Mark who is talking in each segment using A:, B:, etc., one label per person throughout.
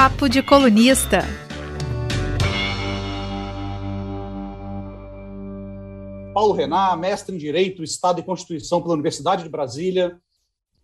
A: Papo de Colunista.
B: Paulo Renan, mestre em Direito, Estado e Constituição pela Universidade de Brasília,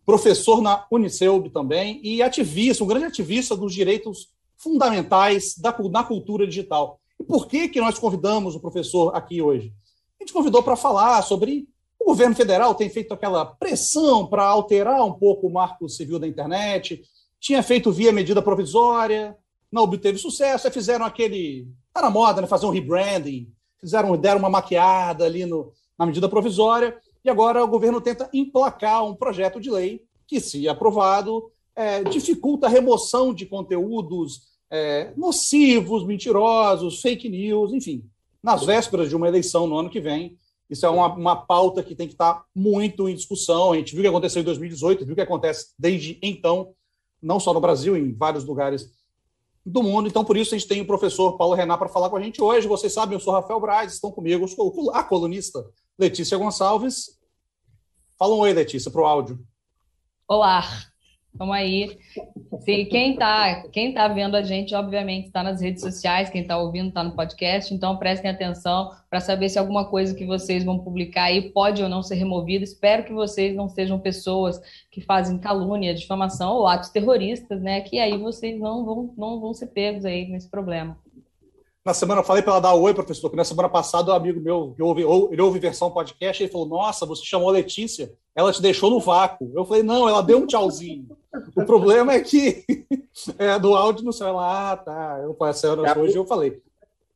B: professor na Uniceub também e ativista, um grande ativista dos direitos fundamentais da, na cultura digital. E por que, que nós convidamos o professor aqui hoje? A gente convidou para falar sobre o governo federal tem feito aquela pressão para alterar um pouco o marco civil da internet, tinha feito via medida provisória, não obteve sucesso, aí fizeram aquele. Está na moda, né? Fazer um rebranding, fizeram, deram uma maquiada ali no, na medida provisória, e agora o governo tenta emplacar um projeto de lei que, se aprovado, é, dificulta a remoção de conteúdos é, nocivos, mentirosos, fake news, enfim, nas vésperas de uma eleição no ano que vem. Isso é uma, uma pauta que tem que estar muito em discussão. A gente viu o que aconteceu em 2018, viu o que acontece desde então, não só no Brasil, em vários lugares do mundo. Então, por isso, a gente tem o professor Paulo Renan para falar com a gente hoje. Vocês sabem, eu sou Rafael Braz, estão comigo a colunista Letícia Gonçalves. Fala um oi, Letícia, para o áudio.
C: Olá, vamos aí. Quem está quem tá vendo a gente, obviamente, está nas redes sociais, quem está ouvindo está no podcast, então prestem atenção para saber se alguma coisa que vocês vão publicar aí pode ou não ser removida. Espero que vocês não sejam pessoas que fazem calúnia, difamação ou atos terroristas, né? Que aí vocês não vão, não vão ser pegos aí nesse problema.
B: Na semana eu falei para ela dar oi, professor, que na semana passada um amigo meu, que ouve, ele ouve versão podcast, ele falou: Nossa, você chamou a Letícia, ela te deixou no vácuo. Eu falei: Não, ela deu um tchauzinho. o problema é que é, do áudio no celular, ah, tá. Eu passei é hoje eu falei.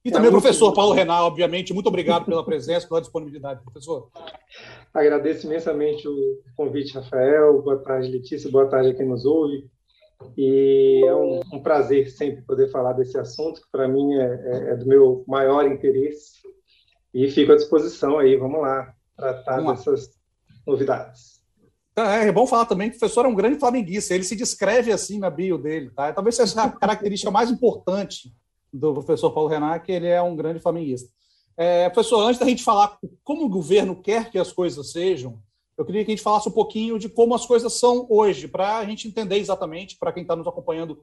B: E também o professor Paulo Renan, obviamente, muito obrigado pela presença, pela disponibilidade, professor.
D: Agradeço imensamente o convite, Rafael. Boa tarde, Letícia. Boa tarde a quem nos ouve. E é um, um prazer sempre poder falar desse assunto, que para mim é, é, é, do meu maior interesse. E fico à disposição aí, vamos lá, tratar vamos lá. dessas novidades.
B: É, é bom falar também que o professor é um grande flamenguista, ele se descreve assim na bio dele, tá? Talvez seja a característica mais importante do professor Paulo Renan, que ele é um grande flamenguista. É, professor, antes da gente falar como o governo quer que as coisas sejam, eu queria que a gente falasse um pouquinho de como as coisas são hoje, para a gente entender exatamente, para quem está nos acompanhando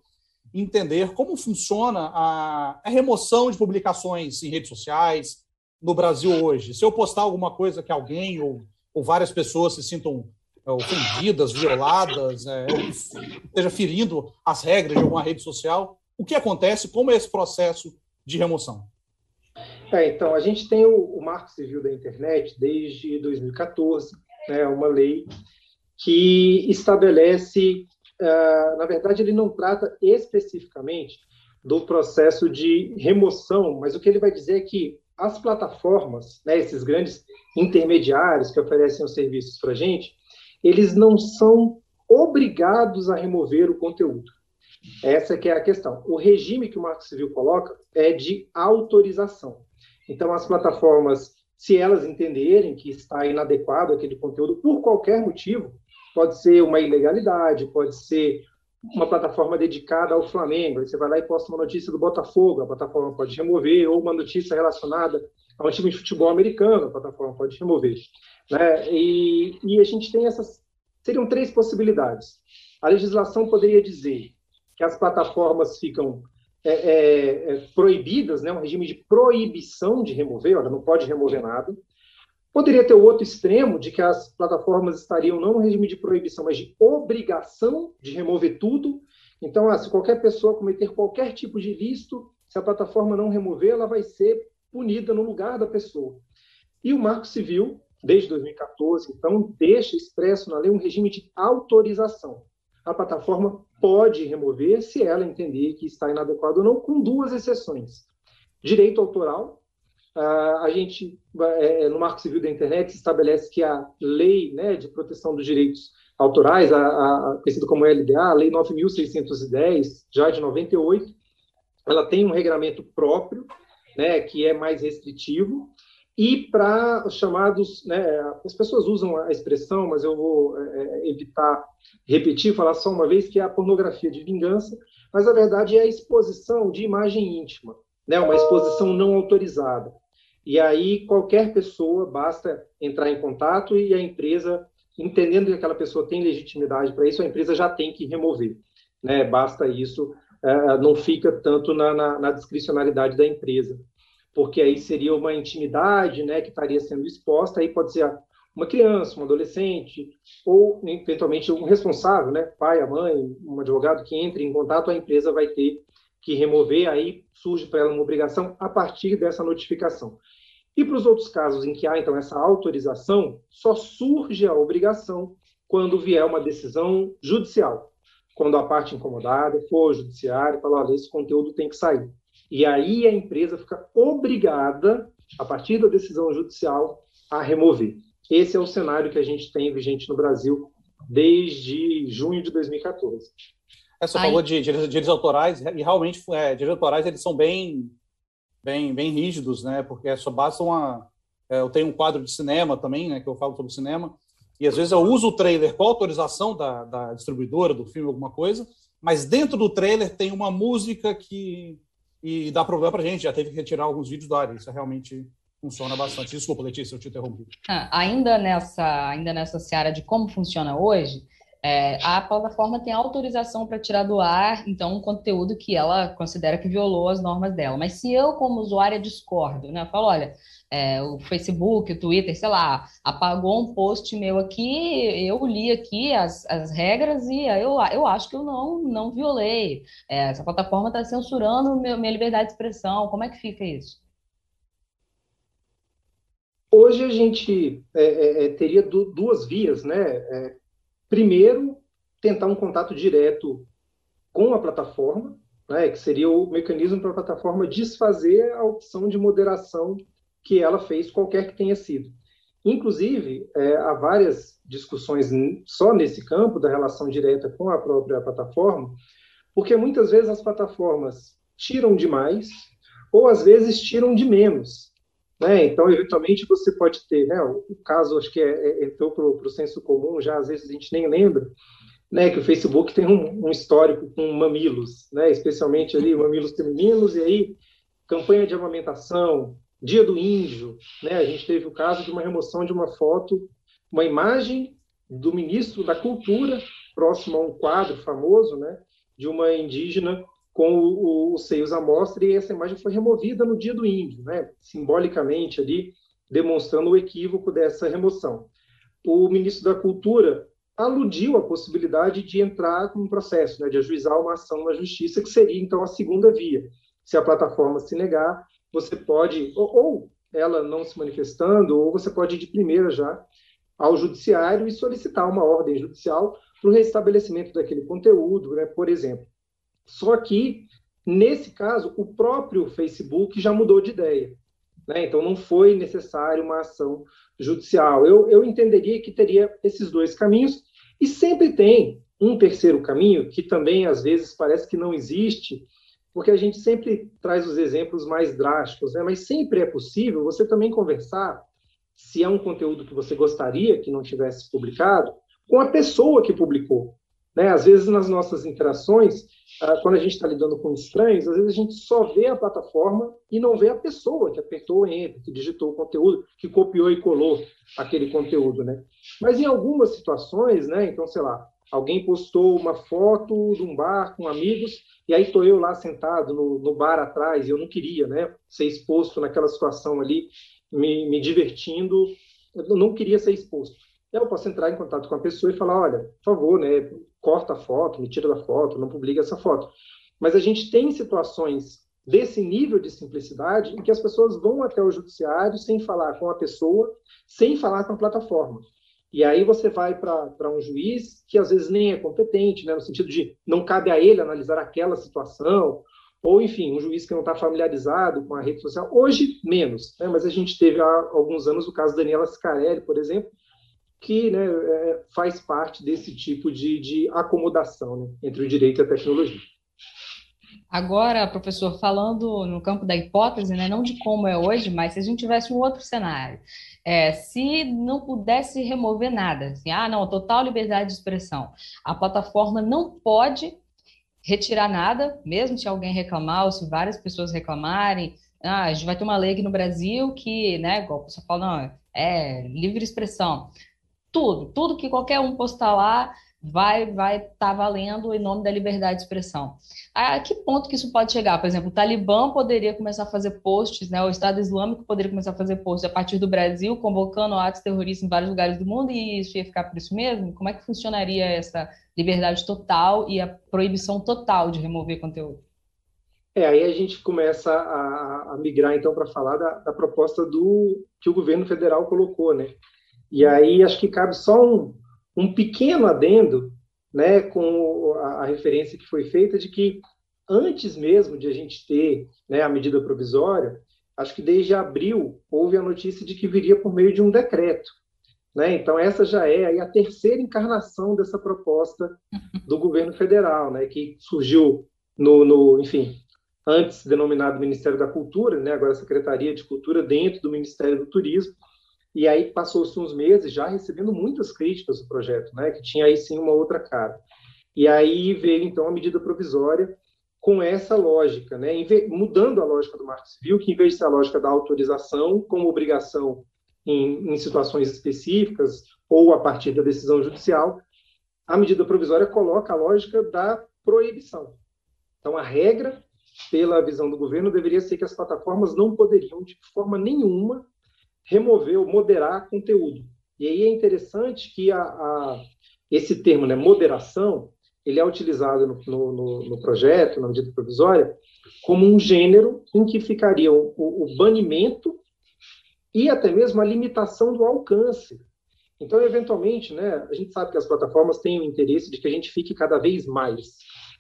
B: entender como funciona a, a, remoção de publicações em redes sociais no Brasil hoje. Se eu postar alguma coisa que alguém ou, ou várias pessoas se sintam é, ofendidas, violadas, é, esteja ferindo as regras de alguma rede social, o que acontece? Como é esse processo de remoção?
D: É, então, a gente tem o, o Marco Civil da Internet desde 2014, né, uma lei que estabelece, uh, na verdade, ele não trata especificamente do processo de remoção, mas o que ele vai dizer é que as plataformas, né, esses grandes intermediários que oferecem os serviços para a gente, eles não são obrigados a remover o conteúdo. Essa que é a questão. O regime que o Marco Civil coloca é de autorização. Então, as plataformas se elas entenderem que está inadequado aquele conteúdo por qualquer motivo, pode ser uma ilegalidade, pode ser uma plataforma dedicada ao Flamengo, aí você vai lá e posta uma notícia do Botafogo, a plataforma pode remover, ou uma notícia relacionada a um time de futebol americano, a plataforma pode remover. Né? E, e a gente tem essas. Seriam três possibilidades. A legislação poderia dizer que as plataformas ficam é, é, é, proibidas, né, um regime de proibição de remover, olha, não pode remover nada. Poderia ter o outro extremo de que as plataformas estariam não no regime de proibição, mas de obrigação de remover tudo. Então, ah, se qualquer pessoa cometer qualquer tipo de ilícito, se a plataforma não remover, ela vai ser punida no lugar da pessoa. E o Marco Civil, desde 2014, então, deixa expresso na lei um regime de autorização a plataforma pode remover se ela entender que está inadequado ou não, com duas exceções. Direito autoral, a gente, é, no Marco Civil da Internet, estabelece que a lei né, de proteção dos direitos autorais, a, a, conhecida como LDA, a Lei 9.610, já de 98, ela tem um regramento próprio, né, que é mais restritivo, e para os chamados, né, as pessoas usam a expressão, mas eu vou é, evitar repetir, falar só uma vez, que é a pornografia de vingança, mas a verdade é a exposição de imagem íntima, né, uma exposição não autorizada. E aí qualquer pessoa basta entrar em contato e a empresa, entendendo que aquela pessoa tem legitimidade para isso, a empresa já tem que remover. Né, basta isso uh, não fica tanto na, na, na, discricionalidade da empresa, porque aí seria uma intimidade, né, que estaria sendo exposta, aí pode ser uma criança, um adolescente, ou eventualmente um responsável, né, pai, a mãe, um advogado que entre em contato, a empresa vai ter que remover, aí surge para ela uma obrigação a partir dessa notificação. E para os outros casos em que há, então, essa autorização, só surge a obrigação quando vier uma decisão judicial. Quando a parte incomodada for judiciário, falar, olha, esse conteúdo tem que sair. E aí a empresa fica obrigada, a partir da decisão judicial, a remover. Esse é o cenário que a gente tem vigente no Brasil desde junho de 2014.
B: Essa falou de direitos autorais, e realmente, é, direitos autorais, eles são bem, bem, bem rígidos, né? Porque só basta uma... É, eu tenho um quadro de cinema também, né? Que eu falo sobre cinema, e às vezes eu uso o trailer com autorização da, da distribuidora do filme, alguma coisa, mas dentro do trailer tem uma música que e dá problema para gente. Já teve que retirar alguns vídeos da área. Isso realmente funciona bastante. Desculpa, Letícia, eu te interrompi.
C: Ah, ainda nessa, ainda nessa seara de como funciona hoje, é, a plataforma tem autorização para tirar do ar, então, um conteúdo que ela considera que violou as normas dela. Mas se eu, como usuária, discordo, né? Eu falo, olha, é, o Facebook, o Twitter, sei lá, apagou um post meu aqui, eu li aqui as, as regras e eu, eu acho que eu não, não violei. É, essa plataforma está censurando meu, minha liberdade de expressão. Como é que fica isso?
D: Hoje a gente é, é, é teria duas vias, né? Primeiro, tentar um contato direto com a plataforma, né, que seria o mecanismo para a plataforma desfazer a opção de moderação que ela fez, qualquer que tenha sido. Inclusive, é, há várias discussões só nesse campo da relação direta com a própria plataforma, porque muitas vezes as plataformas tiram demais ou às vezes tiram de menos. Né? Então, eventualmente, você pode ter, né, o caso, acho que é, é, entrou para o senso comum, já às vezes a gente nem lembra, né, que o Facebook tem um, um histórico com mamilos, né, especialmente ali mamilos femininos, e aí campanha de amamentação, dia do índio, né, a gente teve o caso de uma remoção de uma foto, uma imagem do ministro da Cultura, próximo a um quadro famoso, né, de uma indígena com os seios à mostra, e essa imagem foi removida no dia do índio, né? simbolicamente ali, demonstrando o equívoco dessa remoção. O ministro da Cultura aludiu à possibilidade de entrar com um processo, né, de ajuizar uma ação na justiça, que seria, então, a segunda via. Se a plataforma se negar, você pode, ou, ou ela não se manifestando, ou você pode ir de primeira já ao judiciário e solicitar uma ordem judicial para o restabelecimento daquele conteúdo, né, por exemplo. Só que, nesse caso, o próprio Facebook já mudou de ideia. Né? Então, não foi necessário uma ação judicial. Eu, eu entenderia que teria esses dois caminhos, e sempre tem um terceiro caminho, que também às vezes parece que não existe, porque a gente sempre traz os exemplos mais drásticos, né? mas sempre é possível você também conversar, se é um conteúdo que você gostaria que não tivesse publicado, com a pessoa que publicou. Né? Às vezes, nas nossas interações, ah, quando a gente está lidando com estranhos, às vezes a gente só vê a plataforma e não vê a pessoa que apertou o enter, que digitou o conteúdo, que copiou e colou aquele conteúdo, né? Mas em algumas situações, né? Então, sei lá, alguém postou uma foto de um bar com amigos e aí estou eu lá sentado no, no, bar atrás e eu não queria, né? Ser exposto naquela situação ali, me, me divertindo, eu não queria ser exposto. Eu posso entrar em contato com a pessoa e falar, olha, por favor, né? corta a foto, me tira da foto, não publica essa foto. Mas a gente tem situações desse nível de simplicidade em que as pessoas vão até o judiciário sem falar com a pessoa, sem falar com a plataforma. E aí você vai para um juiz que às vezes nem é competente, né, no sentido de não cabe a ele analisar aquela situação, ou enfim, um juiz que não está familiarizado com a rede social. Hoje, menos, né, mas a gente teve há alguns anos o caso Daniela Scarelli, por exemplo, que né, é, faz parte desse tipo de, de acomodação né, entre o direito e a tecnologia.
C: Agora, professor, falando no campo da hipótese, né, não de como é hoje, mas se a gente tivesse um outro cenário, é, se não pudesse remover nada, assim, ah, não, total liberdade de expressão, a plataforma não pode retirar nada, mesmo se alguém reclamar ou se várias pessoas reclamarem, ah, a gente vai ter uma lei aqui no Brasil que, né, igual o pessoal fala, não, é livre expressão tudo, tudo que qualquer um postar lá vai vai estar tá valendo em nome da liberdade de expressão. A que ponto que isso pode chegar? Por exemplo, o Talibã poderia começar a fazer posts, né? O Estado Islâmico poderia começar a fazer posts a partir do Brasil, convocando atos terroristas em vários lugares do mundo e isso ia ficar por isso mesmo? Como é que funcionaria essa liberdade total e a proibição total de remover conteúdo?
D: É, aí a gente começa a, a migrar então para falar da, da, proposta do que o governo federal colocou, né? E aí acho que cabe só um, um pequeno adendo, né, com a, a, referência que foi feita de que antes mesmo de a gente ter né, a medida provisória, acho que desde abril houve a notícia de que viria por meio de um decreto. Né? Então, essa já é a terceira encarnação dessa proposta do governo federal, né? que surgiu no, no, enfim, antes denominado Ministério da Cultura, né? agora Secretaria de Cultura, dentro do Ministério do Turismo, e aí passou-se uns meses já recebendo muitas críticas do projeto, né? que tinha aí sim uma outra cara. E aí veio, então, a medida provisória com essa lógica, né? mudando a lógica do Marco Civil, que em vez de ser a lógica da autorização como obrigação em, em situações específicas ou a partir da decisão judicial, a medida provisória coloca a lógica da proibição. Então, a regra, pela visão do governo, deveria ser que as plataformas não poderiam, de forma nenhuma, remover ou moderar conteúdo. E aí é interessante que a, a, esse termo, né, moderação, ele é utilizado no, no, no, projeto, na medida provisória, como um gênero em que ficaria o, o banimento e até mesmo a limitação do alcance. Então, eventualmente, né, a gente sabe que as plataformas têm o interesse de que a gente fique cada vez mais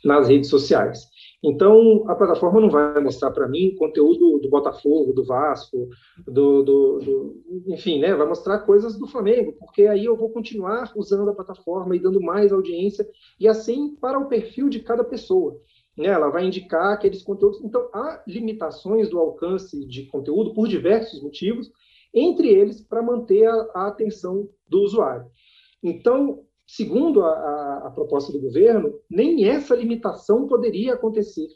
D: nas redes sociais. Então, a plataforma não vai mostrar para mim conteúdo do Botafogo, do Vasco, do, do, do, enfim, né? Vai mostrar coisas do Flamengo, porque aí eu vou continuar usando a plataforma e dando mais audiência, e assim para o perfil de cada pessoa. Né? Ela vai indicar aqueles conteúdos. Então, há limitações do alcance de conteúdo por diversos motivos, entre eles para manter a, a, atenção do usuário. Então, segundo a, a, a proposta do governo, nem essa limitação poderia acontecer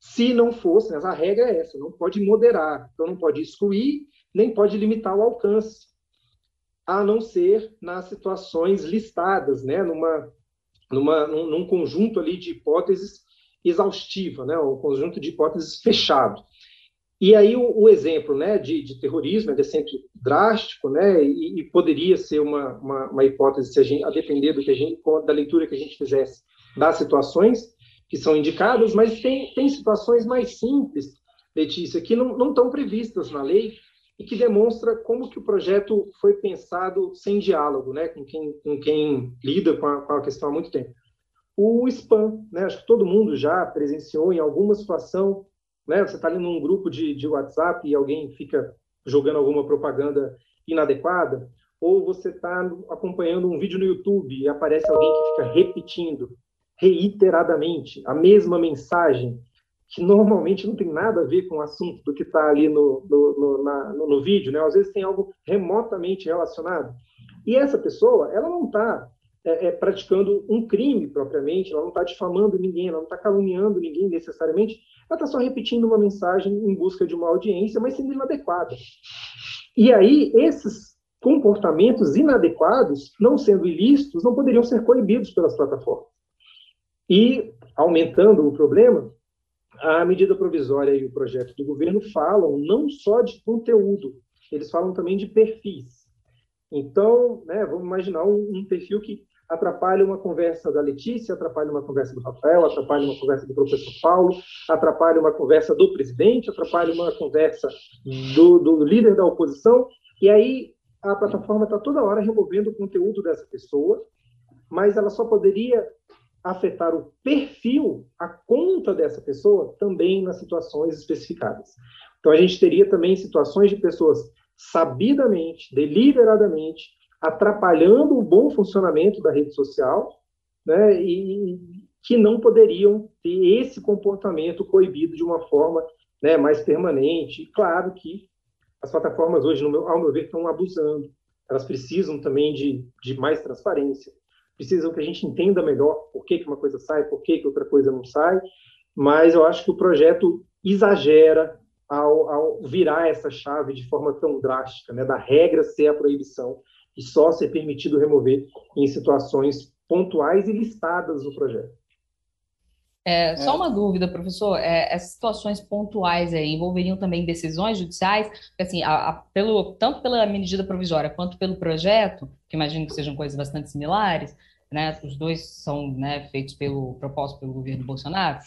D: se não fosse, mas a regra é essa, não pode moderar, então não pode excluir, nem pode limitar o alcance, a não ser nas situações listadas, né, numa, numa, num, num conjunto ali de hipóteses exaustiva, né, um conjunto de hipóteses fechado. E aí o, o exemplo né, de, de, terrorismo é sempre drástico, né, e, e poderia ser uma, uma, uma, hipótese, se a, gente, a depender do que a gente, da leitura que a gente fizesse das situações que são indicadas, mas tem, tem situações mais simples, Letícia, que não, não estão previstas na lei e que demonstra como que o projeto foi pensado sem diálogo, né, com quem, com quem lida com a, com a questão há muito tempo. O spam, né, acho que todo mundo já presenciou em alguma situação né? Você está ali num grupo de, de WhatsApp e alguém fica jogando alguma propaganda inadequada, ou você está acompanhando um vídeo no YouTube e aparece alguém que fica repetindo reiteradamente a mesma mensagem, que normalmente não tem nada a ver com o assunto do que está ali no, no, no, na, no, vídeo, né? Às vezes tem algo remotamente relacionado. E essa pessoa, ela não está é, é, praticando um crime propriamente, ela não está difamando ninguém, ela não está caluniando ninguém necessariamente, ela está só repetindo uma mensagem em busca de uma audiência, mas sendo inadequada. E aí, esses comportamentos inadequados, não sendo ilícitos, não poderiam ser coibidos pelas plataformas. E, aumentando o problema, a medida provisória e o projeto do governo falam não só de conteúdo, eles falam também de perfis. Então, né, vamos imaginar um, um perfil que atrapalha uma conversa da Letícia, atrapalha uma conversa do Rafael, atrapalha uma conversa do professor Paulo, atrapalha uma conversa do presidente, atrapalha uma conversa do, do líder da oposição, e aí a plataforma está toda hora removendo o conteúdo dessa pessoa, mas ela só poderia afetar o perfil, a conta dessa pessoa, também nas situações especificadas. Então, a gente teria também situações de pessoas sabidamente, deliberadamente, atrapalhando o bom funcionamento da rede social, né, e que não poderiam ter esse comportamento coibido de uma forma né, mais permanente. Claro que as plataformas hoje, meu, ao meu ver, estão abusando. Elas precisam também de, de mais transparência, precisam que a gente entenda melhor por que, que uma coisa sai, por que, que outra coisa não sai, mas eu acho que o projeto exagera ao, ao virar essa chave de forma tão drástica, né, da regra ser a proibição e só ser permitido remover em situações pontuais e listadas no projeto.
C: É, só uma dúvida, professor. É, essas situações pontuais aí envolveriam também decisões judiciais? Assim, a, a, pelo, tanto pela medida provisória quanto pelo projeto, que imagino que sejam coisas bastante similares, né? Os dois são né, feitos pelo proposto pelo governo Bolsonaro.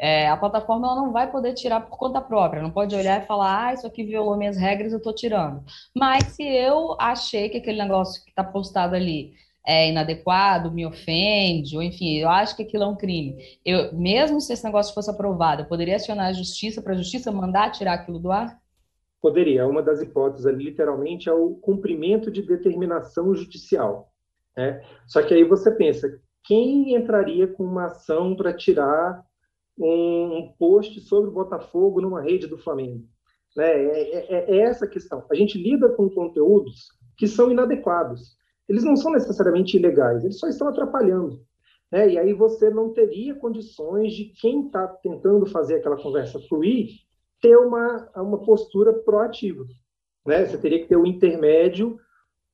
C: É, a plataforma ela não vai poder tirar por conta própria, não pode olhar e falar, ah, isso aqui violou minhas regras, eu estou tirando. Mas se eu achei que aquele negócio que está postado ali é inadequado, me ofende, ou enfim, eu acho que aquilo é um crime. Eu, mesmo se esse negócio fosse aprovado, eu poderia acionar a justiça para a justiça mandar tirar aquilo do ar?
D: Poderia. Uma das hipóteses ali, literalmente, é o cumprimento de determinação judicial. Né? Só que aí você pensa, quem entraria com uma ação para tirar um post sobre o Botafogo numa rede do Flamengo? Né? É, é, é essa a questão. A gente lida com conteúdos que são inadequados eles não são necessariamente ilegais, eles só estão atrapalhando. Né? E aí você não teria condições de quem está tentando fazer aquela conversa fluir ter uma, uma postura proativa. Né? Você teria que ter o um intermédio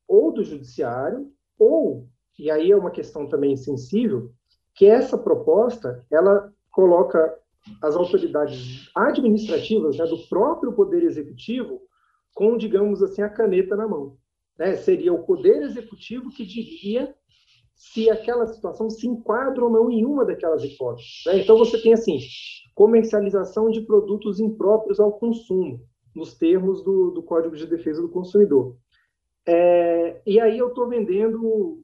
D: ou do judiciário, ou, e aí é uma questão também sensível, que essa proposta, ela coloca as autoridades administrativas né, do próprio Poder Executivo com, digamos assim, a caneta na mão né, seria o Poder Executivo que diria se aquela situação se enquadra ou não em uma daquelas hipóteses. Né? Então, você tem, assim, comercialização de produtos impróprios ao consumo, nos termos do, do Código de Defesa do Consumidor. É, e aí eu estou vendendo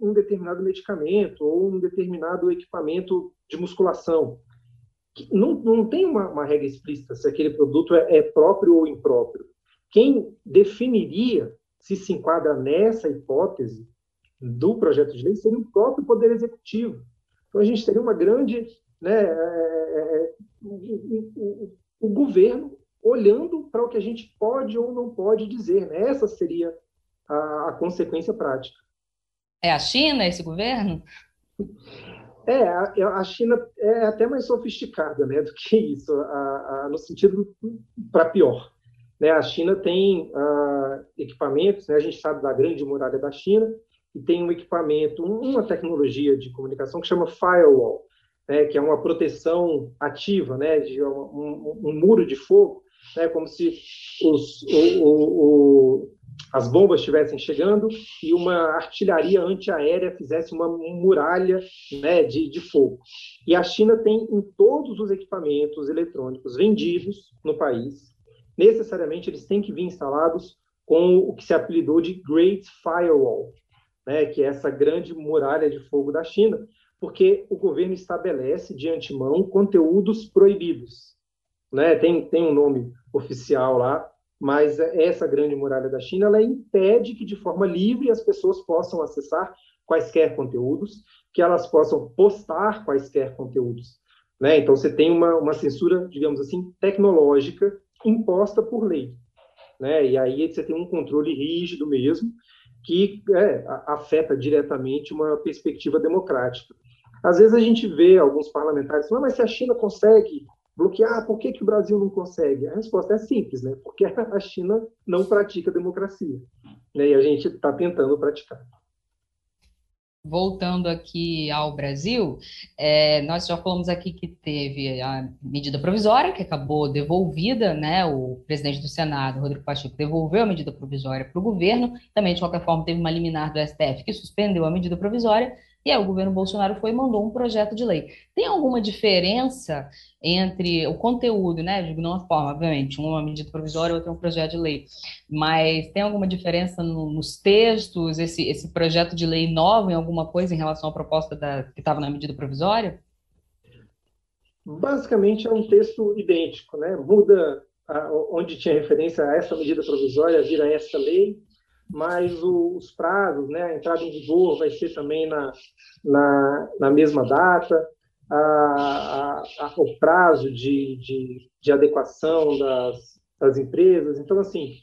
D: um determinado medicamento ou um determinado equipamento de musculação. Não, não tem uma, uma regra explícita se aquele produto é, é próprio ou impróprio. Quem definiria se se enquadra nessa hipótese do projeto de lei seria o próprio Poder Executivo. Então, a gente teria uma grande. Né, é, é, é o, o, o, governo olhando para o que a gente pode ou não pode dizer. Né? Essa seria a, a consequência prática.
C: É a China, esse governo?
D: É, a, a, China é até mais sofisticada né, do que isso, a, a, no sentido para pior. Né? A China tem uh, equipamentos, né? a gente sabe da grande muralha da China, e tem um equipamento, uma tecnologia de comunicação que chama firewall, né? que é uma proteção ativa, né? de um, um, um muro de fogo, né? como se os, o, o, o, as bombas estivessem chegando e uma artilharia antiaérea fizesse uma muralha né, de, de fogo. E a China tem em todos os equipamentos eletrônicos vendidos no país, necessariamente eles têm que vir instalados com o que se apelidou de Great Firewall, né, que é essa grande muralha de fogo da China, porque o governo estabelece de antemão conteúdos proibidos. Né? Tem, tem um nome oficial lá, mas essa grande muralha da China ela impede que de forma livre as pessoas possam acessar quaisquer conteúdos, que elas possam postar quaisquer conteúdos. Né? Então você tem uma, uma censura, digamos assim, tecnológica imposta por lei. Né? E aí você tem um controle rígido mesmo, que é, afeta diretamente uma perspectiva democrática. Às vezes a gente vê alguns parlamentares falando, mas se a China consegue bloquear, por que, que o Brasil não consegue? A resposta é simples, né? porque a China não pratica democracia. Né? E a gente está tentando praticar
C: voltando aqui ao Brasil, é, nós já falamos aqui que teve a medida provisória, que acabou devolvida, né? O presidente do Senado, Rodrigo Pacheco, devolveu a medida provisória para o governo, também, de qualquer forma, teve uma liminar do STF que suspendeu a medida provisória, e aí o governo Bolsonaro foi e mandou um projeto de lei. Tem alguma diferença entre o conteúdo, né? Digo, não a forma, obviamente, uma medida provisória, outra é um projeto de lei. Mas tem alguma diferença no, nos textos, esse, esse projeto de lei novo em alguma coisa em relação à proposta da, que estava na medida provisória?
D: Basicamente é um texto idêntico, né? Muda a, onde tinha referência a essa medida provisória, vira essa lei, mas os prazos, né, a entrada em vigor vai ser também na, na, na mesma data, a, a, o prazo de, de, de adequação das, das empresas. Então, assim,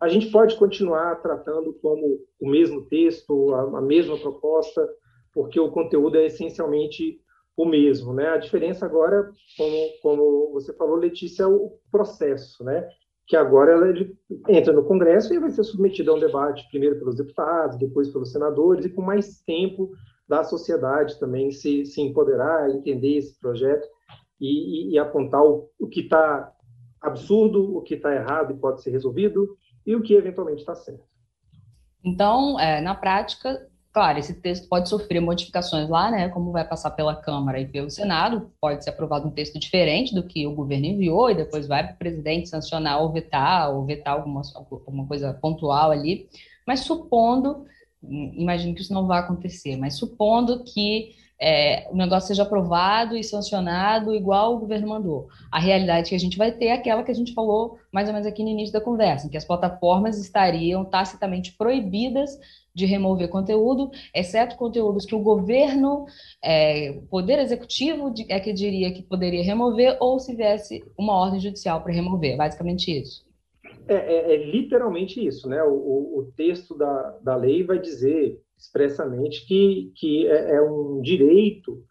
D: a gente pode continuar tratando como o mesmo texto, a, a mesma proposta, porque o conteúdo é essencialmente o mesmo, né? A diferença agora, como, como você falou, Letícia, é o processo, né? Que agora ela, ele entra no Congresso e vai ser submetido a um debate, primeiro pelos deputados, depois pelos senadores, e com mais tempo da sociedade também se, se empoderar, entender esse projeto e, e, e apontar o, o que está absurdo, o que está errado e pode ser resolvido, e o que eventualmente está certo.
C: Então, é, na prática, claro, esse texto pode sofrer modificações lá, né? Como vai passar pela Câmara e pelo Senado, pode ser aprovado um texto diferente do que o governo enviou, e depois vai para o presidente sancionar ou vetar, ou vetar alguma, alguma coisa pontual ali. Mas supondo, imagino que isso não vai acontecer, mas supondo que é, o negócio seja aprovado e sancionado igual o governo mandou. A realidade que a gente vai ter é aquela que a gente falou mais ou menos aqui no início da conversa, em que as plataformas estariam tacitamente proibidas de remover conteúdo, exceto conteúdos que o governo, é, o poder executivo é que diria que poderia remover, ou se viesse uma ordem judicial para remover, basicamente isso.
D: É, é, é, literalmente isso, né? O, o, texto da, da lei vai dizer expressamente que, que é, é um direito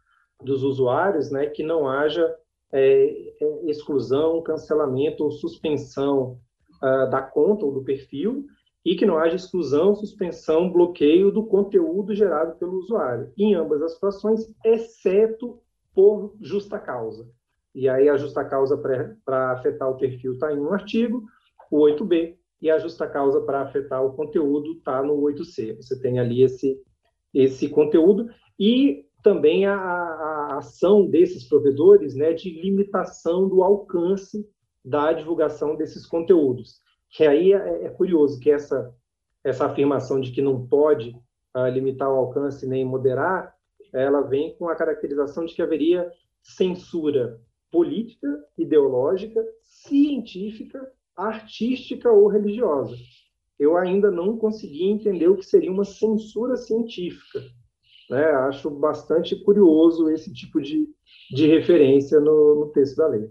D: dos usuários né, que não haja é, é exclusão, cancelamento ou suspensão uh, da conta ou do perfil e que não haja exclusão, suspensão, bloqueio do conteúdo gerado pelo usuário, em ambas as situações, exceto por justa causa. E aí a justa causa para afetar o perfil está em um artigo, o 8b, e a justa causa para afetar o conteúdo está no 8C. Você tem ali esse, esse conteúdo e também a, a, ação desses provedores né, de limitação do alcance da divulgação desses conteúdos. Que aí é, é curioso que essa, essa afirmação de que não pode uh, limitar o alcance nem moderar, ela vem com a caracterização de que haveria censura política, ideológica, científica artística ou religiosa. Eu ainda não consegui entender o que seria uma censura científica. Né? Acho bastante curioso esse tipo de, de referência no, no texto da lei.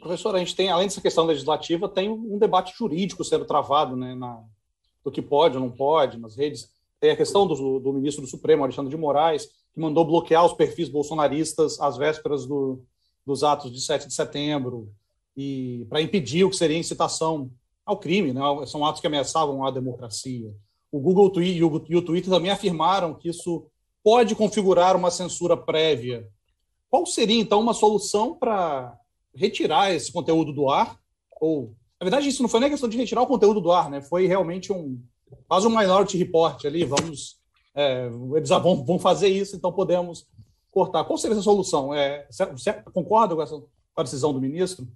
B: Professor, a gente tem, além dessa questão legislativa, tem um debate jurídico sendo travado né, na, do que pode ou não pode nas redes. Tem a questão do, do ministro do Supremo, Alexandre de Moraes, que mandou bloquear os perfis bolsonaristas às vésperas do, dos atos de 7 de setembro e para impedir o que seria incitação ao crime, né? são atos que ameaçavam a democracia. O Google e o Twitter também afirmaram que isso pode configurar uma censura prévia. Qual seria, então, uma solução para retirar esse conteúdo do ar? Ou, na verdade, isso não foi nem questão de retirar o conteúdo do ar, né? foi realmente um quase um minority report ali, vamos, é, eles vão, vão fazer isso, então podemos cortar. Qual seria essa solução? É, você concorda com essa com a decisão do ministro?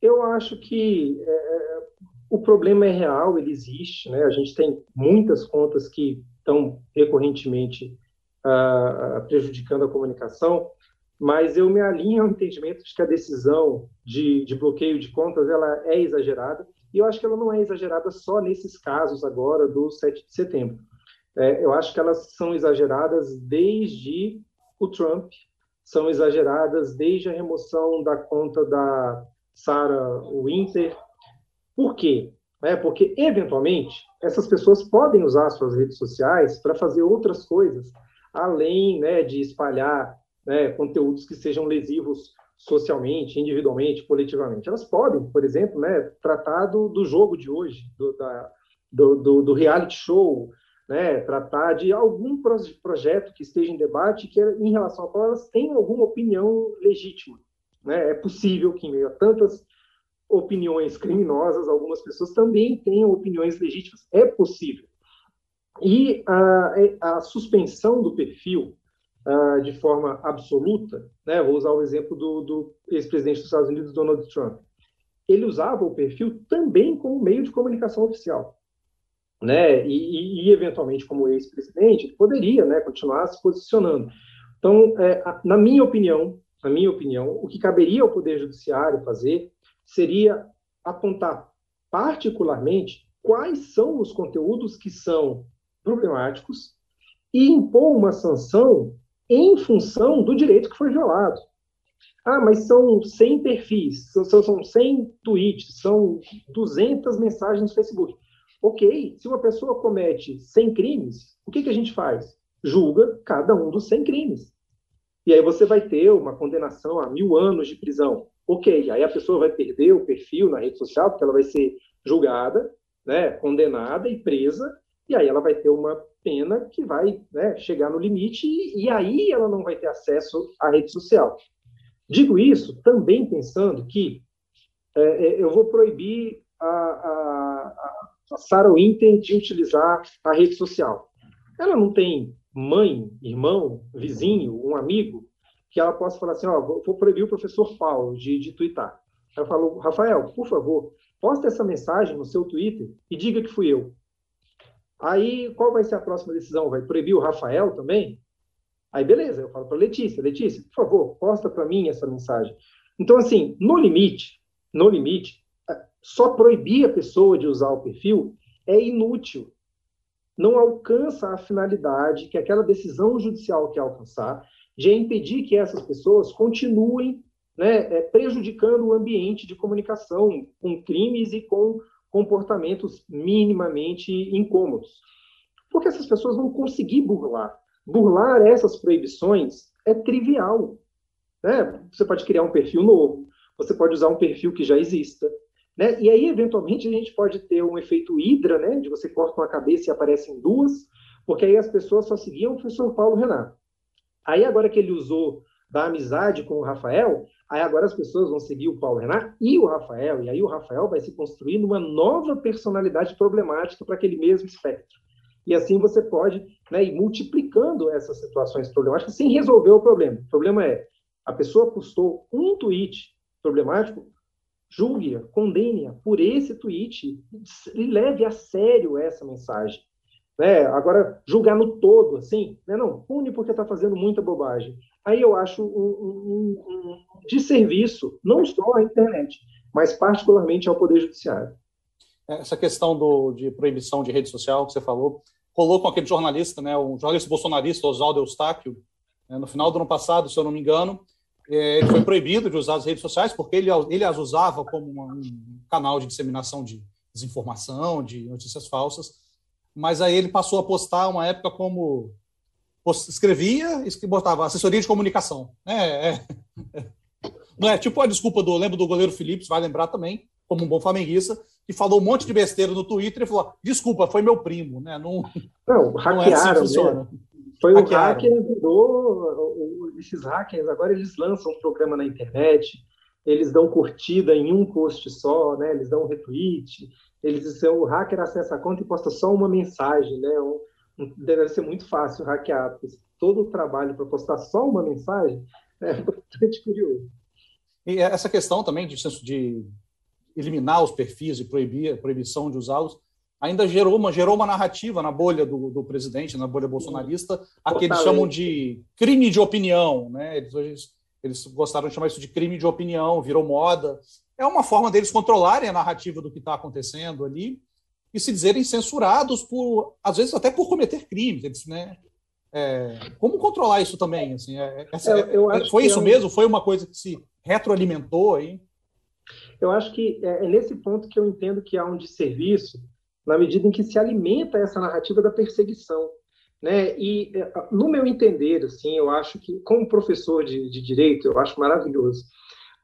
D: Eu acho que é, é, o problema é real, ele existe. Né? A gente tem muitas contas que estão recorrentemente ah, prejudicando a comunicação, mas eu me alinho ao entendimento de que a decisão de, de bloqueio de contas ela é exagerada, e eu acho que ela não é exagerada só nesses casos agora do 7 de setembro. É, eu acho que elas são exageradas desde o Trump, são exageradas desde a remoção da conta da Sarah Winter. Por quê? É porque, eventualmente, essas pessoas podem usar suas redes sociais para fazer outras coisas, além né, de espalhar né, conteúdos que sejam lesivos socialmente, individualmente, coletivamente. Elas podem, por exemplo, né, tratar do, do jogo de hoje, do, da, do, do, do, reality show, né, tratar de algum projeto que esteja em debate que, em relação ao qual elas têm alguma opinião legítima. Né? É possível que, em meio a tantas opiniões criminosas, algumas pessoas também tenham opiniões legítimas. É possível. E a, a suspensão do perfil uh, de forma absoluta, né? vou usar o exemplo do, do ex-presidente dos Estados Unidos, Donald Trump. Ele usava o perfil também como meio de comunicação oficial. Né? E, e, e eventualmente, como ex-presidente, poderia né, continuar se posicionando. Então, é, na minha opinião, na minha opinião, o que caberia ao Poder Judiciário fazer seria apontar particularmente quais são os conteúdos que são problemáticos e impor uma sanção em função do direito que foi violado. Ah, mas são 100 perfis, são, são 100 tweets, são 200 mensagens no Facebook. Ok, se uma pessoa comete 100 crimes, o que, que a gente faz? Julga cada um dos 100 crimes. E aí você vai ter uma condenação a mil anos de prisão. Ok, aí a pessoa vai perder o perfil na rede social, porque ela vai ser julgada, né, condenada e presa, e aí ela vai ter uma pena que vai né, chegar no limite e, e aí ela não vai ter acesso à rede social. Digo isso também pensando que é, é eu vou proibir a, a, a Sarah Winter de utilizar a rede social. Ela não tem mãe, irmão, vizinho, um amigo, que ela possa falar assim, ó, vou proibir o professor Paulo de, de twittar. Eu falo, Rafael, por favor, posta essa mensagem no seu Twitter e diga que fui eu. Aí, qual vai ser a próxima decisão? Vai proibir o Rafael também? Aí, beleza, eu falo para Letícia, Letícia, por favor, posta para mim essa mensagem. Então, assim, no limite, no limite, só proibir a pessoa de usar o perfil é inútil. Não alcança a finalidade que aquela decisão judicial quer alcançar, de impedir que essas pessoas continuem né, é, prejudicando o ambiente de comunicação com crimes e com comportamentos minimamente incômodos. Porque essas pessoas vão conseguir burlar. Burlar essas proibições é trivial. Né? Você pode criar um perfil novo, você pode usar um perfil que já exista. Né? E aí, eventualmente, a gente pode ter um efeito hidra, né? de você corta uma cabeça e aparecem duas, porque aí as pessoas só seguiam o professor Paulo Renato. Aí, agora que ele usou da amizade com o Rafael, Aí agora as pessoas vão seguir o Paulo Renato e o Rafael, e aí o Rafael vai se construir numa nova personalidade problemática para aquele mesmo espectro. E assim você pode né, ir multiplicando essas situações problemáticas sem resolver o problema. O problema é, a pessoa postou um tweet problemático, julgue-a, condene-a por esse tweet e leve a sério essa mensagem. Né? Agora, julgar no todo, assim, né? não, pune porque está fazendo muita bobagem aí eu acho um, um, um desserviço, não só à internet, mas particularmente ao Poder Judiciário.
B: Essa questão do, de proibição de rede social que você falou, rolou com aquele jornalista, né, um jornalista bolsonarista, Oswaldo Eustáquio, né, no final do ano passado, se eu não me engano, é, ele foi proibido de usar as redes sociais porque ele, ele as usava como um canal de disseminação de desinformação, de notícias falsas, mas aí ele passou a postar uma época como escrevia e botava assessoria de comunicação. É, é, não é tipo a desculpa do, lembro do goleiro Felipe, vai lembrar também, como um bom flamenguista, que falou um monte de besteira no Twitter e falou: desculpa, foi meu primo. Né? Não,
D: não, hackearam. Não é assim Foi o hacker que ajudou esses hackers. Agora eles lançam um programa na internet, eles dão curtida em um post só, né? eles dão um retweet, eles o hacker acessa a conta e posta só uma mensagem, né? Um, deve ser muito fácil hackear, porque todo o trabalho para postar só uma mensagem é bastante curioso.
B: E essa questão também de, de eliminar os perfis e proibir a proibição de usá-los ainda gerou uma, gerou uma narrativa na bolha do, do presidente, na bolha bolsonarista, a que eles chamam de crime de opinião. Né? Eles, eles, eles gostaram de chamar isso de crime de opinião, virou moda. É uma forma deles controlarem a narrativa do que está acontecendo ali e se dizerem censurados por, às vezes até por cometer crimes, né? É, como controlar isso também? Assim, é, eu é, foi isso é mesmo? Foi uma coisa que se retroalimentou aí?
D: Eu acho que é, é nesse ponto que eu entendo que há um desserviço na medida em que se alimenta essa narrativa da perseguição. Né? E, é, no meu entender, assim, eu acho que, como professor de, de direito, eu acho maravilhoso.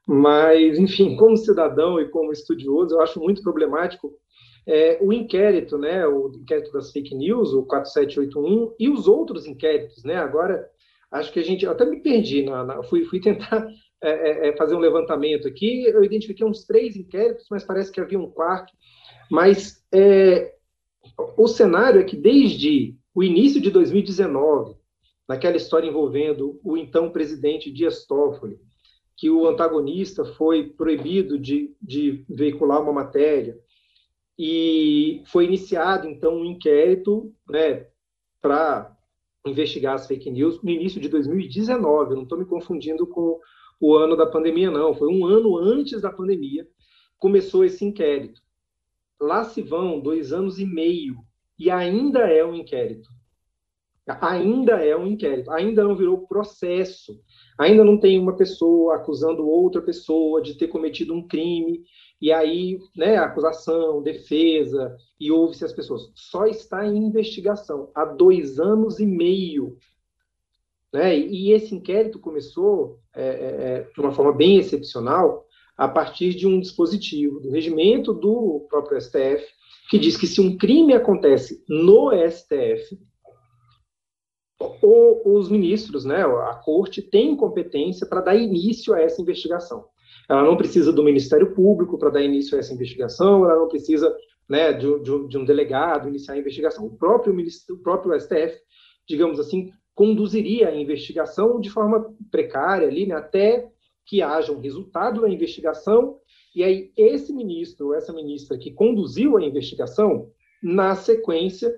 D: Mas, enfim, como cidadão e como estudioso, eu acho muito problemático é, o inquérito, né, o inquérito das fake news, o 4781, e os outros inquéritos, né, agora, acho que a gente, até me perdi, na, na fui, fui tentar é, é, é, fazer um levantamento aqui, eu identifiquei uns três inquéritos, mas parece que havia um quarto, mas é, o cenário é que desde o início de 2019, naquela história envolvendo o então presidente Dias Toffoli, que o antagonista foi proibido de, de veicular uma matéria, e foi iniciado, então, um inquérito né, para investigar as fake news no início de 2019. Eu não estou me confundindo com o ano da pandemia, não. Foi um ano antes da pandemia começou esse inquérito. Lá se vão dois anos e meio e ainda é um inquérito. Ainda é um inquérito, ainda não virou processo, ainda não tem uma pessoa acusando outra pessoa de ter cometido um crime e aí, né, acusação, defesa, e ouve-se as pessoas. Só está em investigação há dois anos e meio. Né? E esse inquérito começou é, é, é, de uma forma bem excepcional a partir de um dispositivo do regimento do próprio STF que diz que se um crime acontece no STF, os ministros, né, a corte tem competência para dar início a essa investigação. Ela não precisa do Ministério Público para dar início a essa investigação, ela não precisa né, de, de, de, um delegado iniciar a investigação. O próprio, o próprio STF, digamos assim, conduziria a investigação de forma precária ali, né, até que haja um resultado da investigação, e aí esse ministro, essa ministra que conduziu a investigação, na sequência,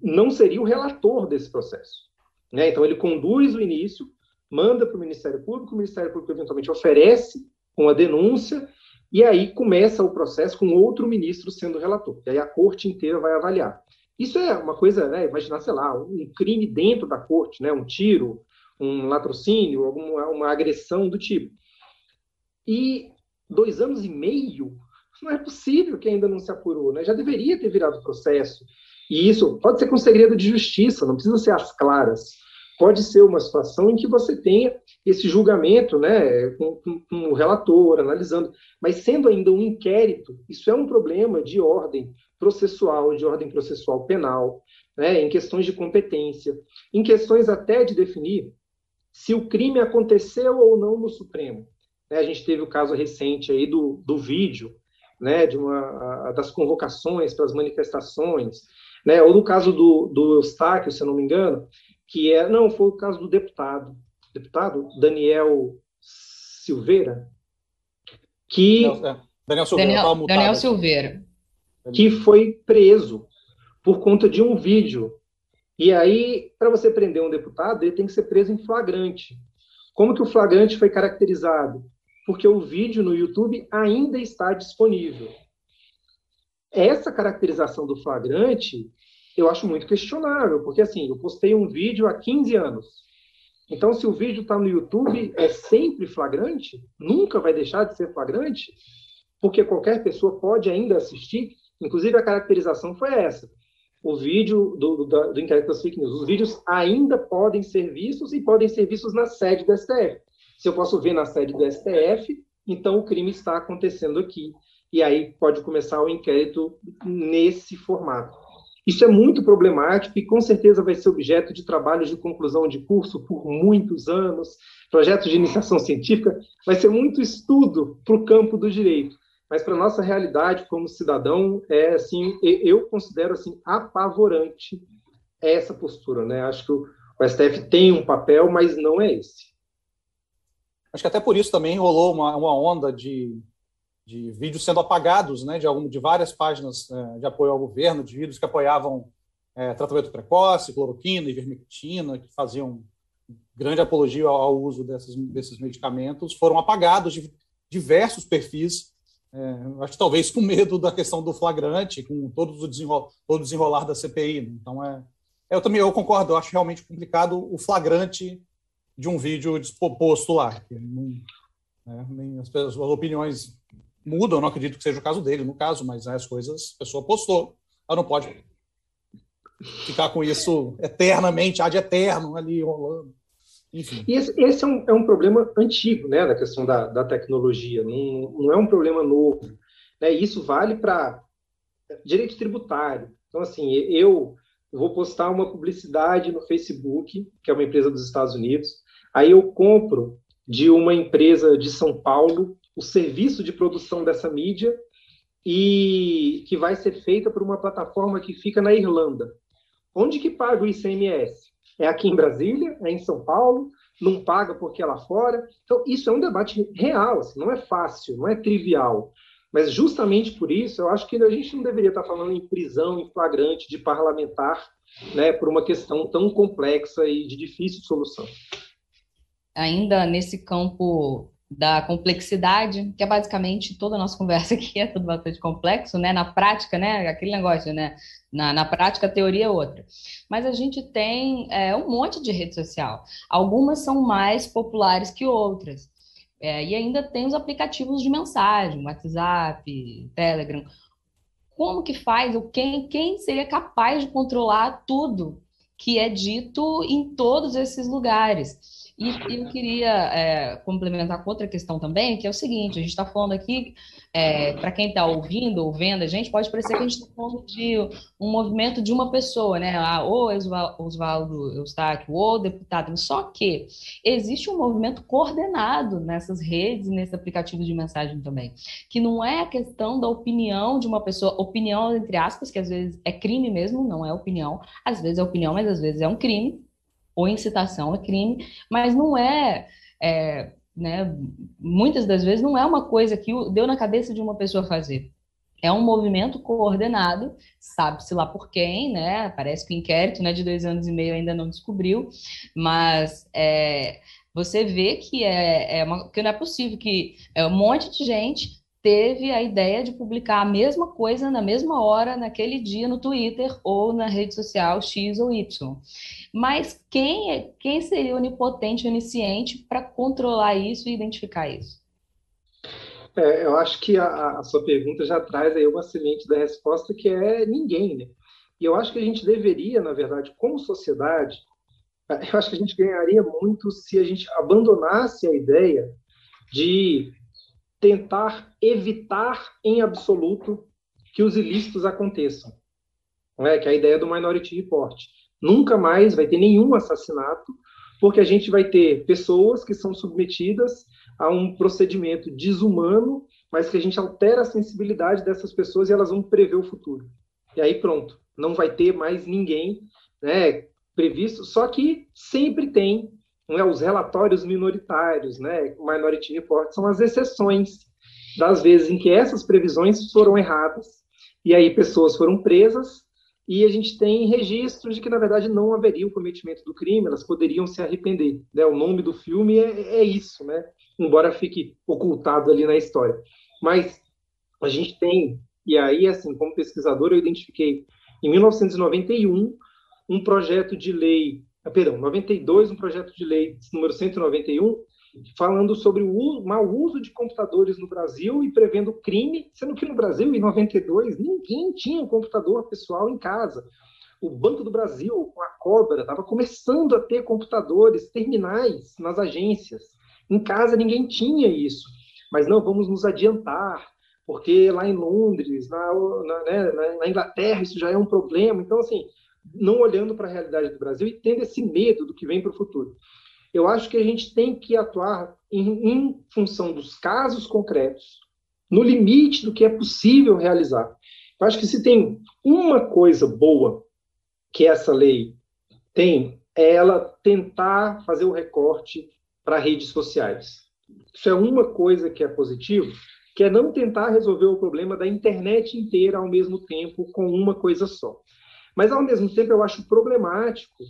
D: não seria o relator desse processo. Né? Então, ele conduz o início, manda para o Ministério Público, o Ministério Público eventualmente oferece uma denúncia, e aí começa o processo com outro ministro sendo relator. E aí a corte inteira vai avaliar. Isso é uma coisa, né, imaginar, sei lá, um crime dentro da corte, né, um tiro, um latrocínio, alguma uma agressão do tipo. E dois anos e meio, não é possível que ainda não se apurou, né? Já deveria ter virado processo. E isso pode ser com segredo de justiça, não precisa ser às claras. Pode ser uma situação em que você tenha esse julgamento, né, com, com, com o relator, analisando, mas sendo ainda um inquérito, isso é um problema de ordem processual, de ordem processual penal, né, em questões de competência, em questões até de definir se o crime aconteceu ou não no Supremo. Né, a gente teve o caso recente aí do, do vídeo, né, de uma, a, das convocações para as manifestações, né, ou no caso do, do Eustáquio, se eu não me engano, que é, não, foi o caso do deputado, deputado Daniel Silveira, que...
C: É, Daniel Silveira, Daniel, Daniel Silveira.
D: Que foi preso por conta de um vídeo. E aí, para você prender um deputado, ele tem que ser preso em flagrante. Como que o flagrante foi caracterizado? Porque o vídeo no YouTube ainda está disponível. Essa caracterização do flagrante eu acho muito questionável, porque assim, eu postei um vídeo há 15 anos. Então, se o vídeo está no YouTube, é sempre flagrante? Nunca vai deixar de ser flagrante? Porque qualquer pessoa pode ainda assistir. Inclusive, a caracterização foi essa. O vídeo do, do, do inquérito das fake news. Os vídeos ainda podem ser vistos e podem ser vistos na sede do STF. Se eu posso ver na sede do STF, então o crime está acontecendo aqui. E aí pode começar o inquérito nesse formato. Isso é muito problemático e com certeza vai ser objeto de trabalhos de conclusão de curso por muitos anos, projetos de iniciação científica, vai ser muito estudo para o campo do direito. Mas para nossa realidade como cidadão é assim, eu considero assim apavorante essa postura, né? Acho que o, STF tem um papel, mas não é esse.
B: Acho que até por isso também rolou uma, uma onda de de vídeos sendo apagados, né, de, algum, de várias páginas é, de apoio ao governo, de vídeos que apoiavam é, tratamento precoce, cloroquina, ivermectina, que faziam grande apologia ao, ao uso desses, desses medicamentos, foram apagados de diversos perfis, é, acho que talvez com medo da questão do flagrante, com todo o, desenrolar, todo o desenrolar da CPI. Né? Então, é, eu também eu concordo, eu acho realmente complicado o flagrante de um vídeo posto lá. Não, né, as, as opiniões mudam, não acredito que seja o caso dele, no caso, mas né, as coisas, a pessoa postou, ela não pode ficar com isso eternamente, ad eterno ali rolando. Enfim.
D: E esse, esse é, um, é, um, problema antigo, né, da questão da, da tecnologia, não, não, é um problema novo. Né, isso vale para direito tributário. Então, assim, eu vou postar uma publicidade no Facebook, que é uma empresa dos Estados Unidos, aí eu compro de uma empresa de São Paulo o serviço de produção dessa mídia e que vai ser feita por uma plataforma que fica na Irlanda. Onde que paga o ICMS? É aqui em Brasília? É em São Paulo? Não paga porque é lá fora? Então, isso é um debate real, assim, não é fácil, não é trivial. Mas justamente por isso, eu acho que a gente não deveria estar falando em prisão em flagrante de parlamentar, né, por uma questão tão complexa e de difícil solução.
C: Ainda nesse campo da complexidade, que é basicamente toda a nossa conversa aqui, é tudo bastante complexo, né? Na prática, né? Aquele negócio, né? Na, na prática, a teoria é outra. Mas a gente tem é, um monte de rede social. Algumas são mais populares que outras. É, e ainda tem os aplicativos de mensagem, WhatsApp, Telegram. Como que faz? O quem, quem seria capaz de controlar tudo que é dito em todos esses lugares? E eu queria é, complementar com outra questão também, que é o seguinte: a gente está falando aqui, é, para quem está ouvindo ou vendo a gente, pode parecer que a gente está falando de um movimento de uma pessoa, né? Ah, ou Oswaldo Eustáquio, ou deputado. Só que existe um movimento coordenado nessas redes, nesse aplicativo de mensagem também, que não é a questão da opinião de uma pessoa, opinião entre aspas, que às vezes é crime mesmo, não é opinião, às vezes é opinião, mas às vezes é um crime ou incitação é crime, mas não é, é né, muitas das vezes não é uma coisa que deu na cabeça de uma pessoa fazer. É um movimento coordenado, sabe-se lá por quem, né? Parece que o inquérito né, de dois anos e meio ainda não descobriu, mas é, você vê que, é, é uma, que não é possível que é, um monte de gente teve a ideia de publicar a mesma coisa na mesma hora, naquele dia, no Twitter ou na rede social X ou Y. Mas quem, é, quem seria onipotente, onisciente para controlar isso e identificar isso?
D: É, eu acho que a, a, sua pergunta já traz aí uma semente da resposta que é ninguém, né? E eu acho que a gente deveria, na verdade, como sociedade, eu acho que a gente ganharia muito se a gente abandonasse a ideia de tentar evitar em absoluto que os ilícitos aconteçam. Não é? Que é a ideia do Minority Report. Nunca mais vai ter nenhum assassinato, porque a gente vai ter pessoas que são submetidas a um procedimento desumano, mas que a gente altera a sensibilidade dessas pessoas e elas vão prever o futuro. E aí pronto, não vai ter mais ninguém né, previsto, só que sempre tem né, os relatórios minoritários, né, Minority Report, são as exceções das vezes em que essas previsões foram erradas, e aí pessoas foram presas, e a gente tem registros de que, na verdade, não haveria o cometimento do crime, elas poderiam se arrepender. Né? O nome do filme é, é isso, né? embora fique ocultado ali na história. Mas a gente tem, e aí, assim, como pesquisador, eu identifiquei em 1991 um projeto de lei perdão, 92, um projeto de lei número 191, falando sobre o mau uso de computadores no Brasil e prevendo crime, sendo que no Brasil, em 92, ninguém tinha um computador pessoal em casa. O Banco do Brasil, a Cobra, estava começando a ter computadores, terminais nas agências. Em casa ninguém tinha isso. Mas não, vamos nos adiantar, porque lá em Londres, na, na, né, na Inglaterra, isso já é um problema. Então, assim, não olhando para a realidade do Brasil e tendo esse medo do que vem para o futuro. Eu acho que a gente tem que atuar em, em função dos casos concretos, no limite do que é possível realizar. Eu acho que se tem uma coisa boa que essa lei tem, é ela tentar fazer o recorte para redes sociais. Isso é uma coisa que é positivo, que é não tentar resolver o problema da internet inteira ao mesmo tempo com uma coisa só. Mas, ao mesmo tempo, eu acho problemático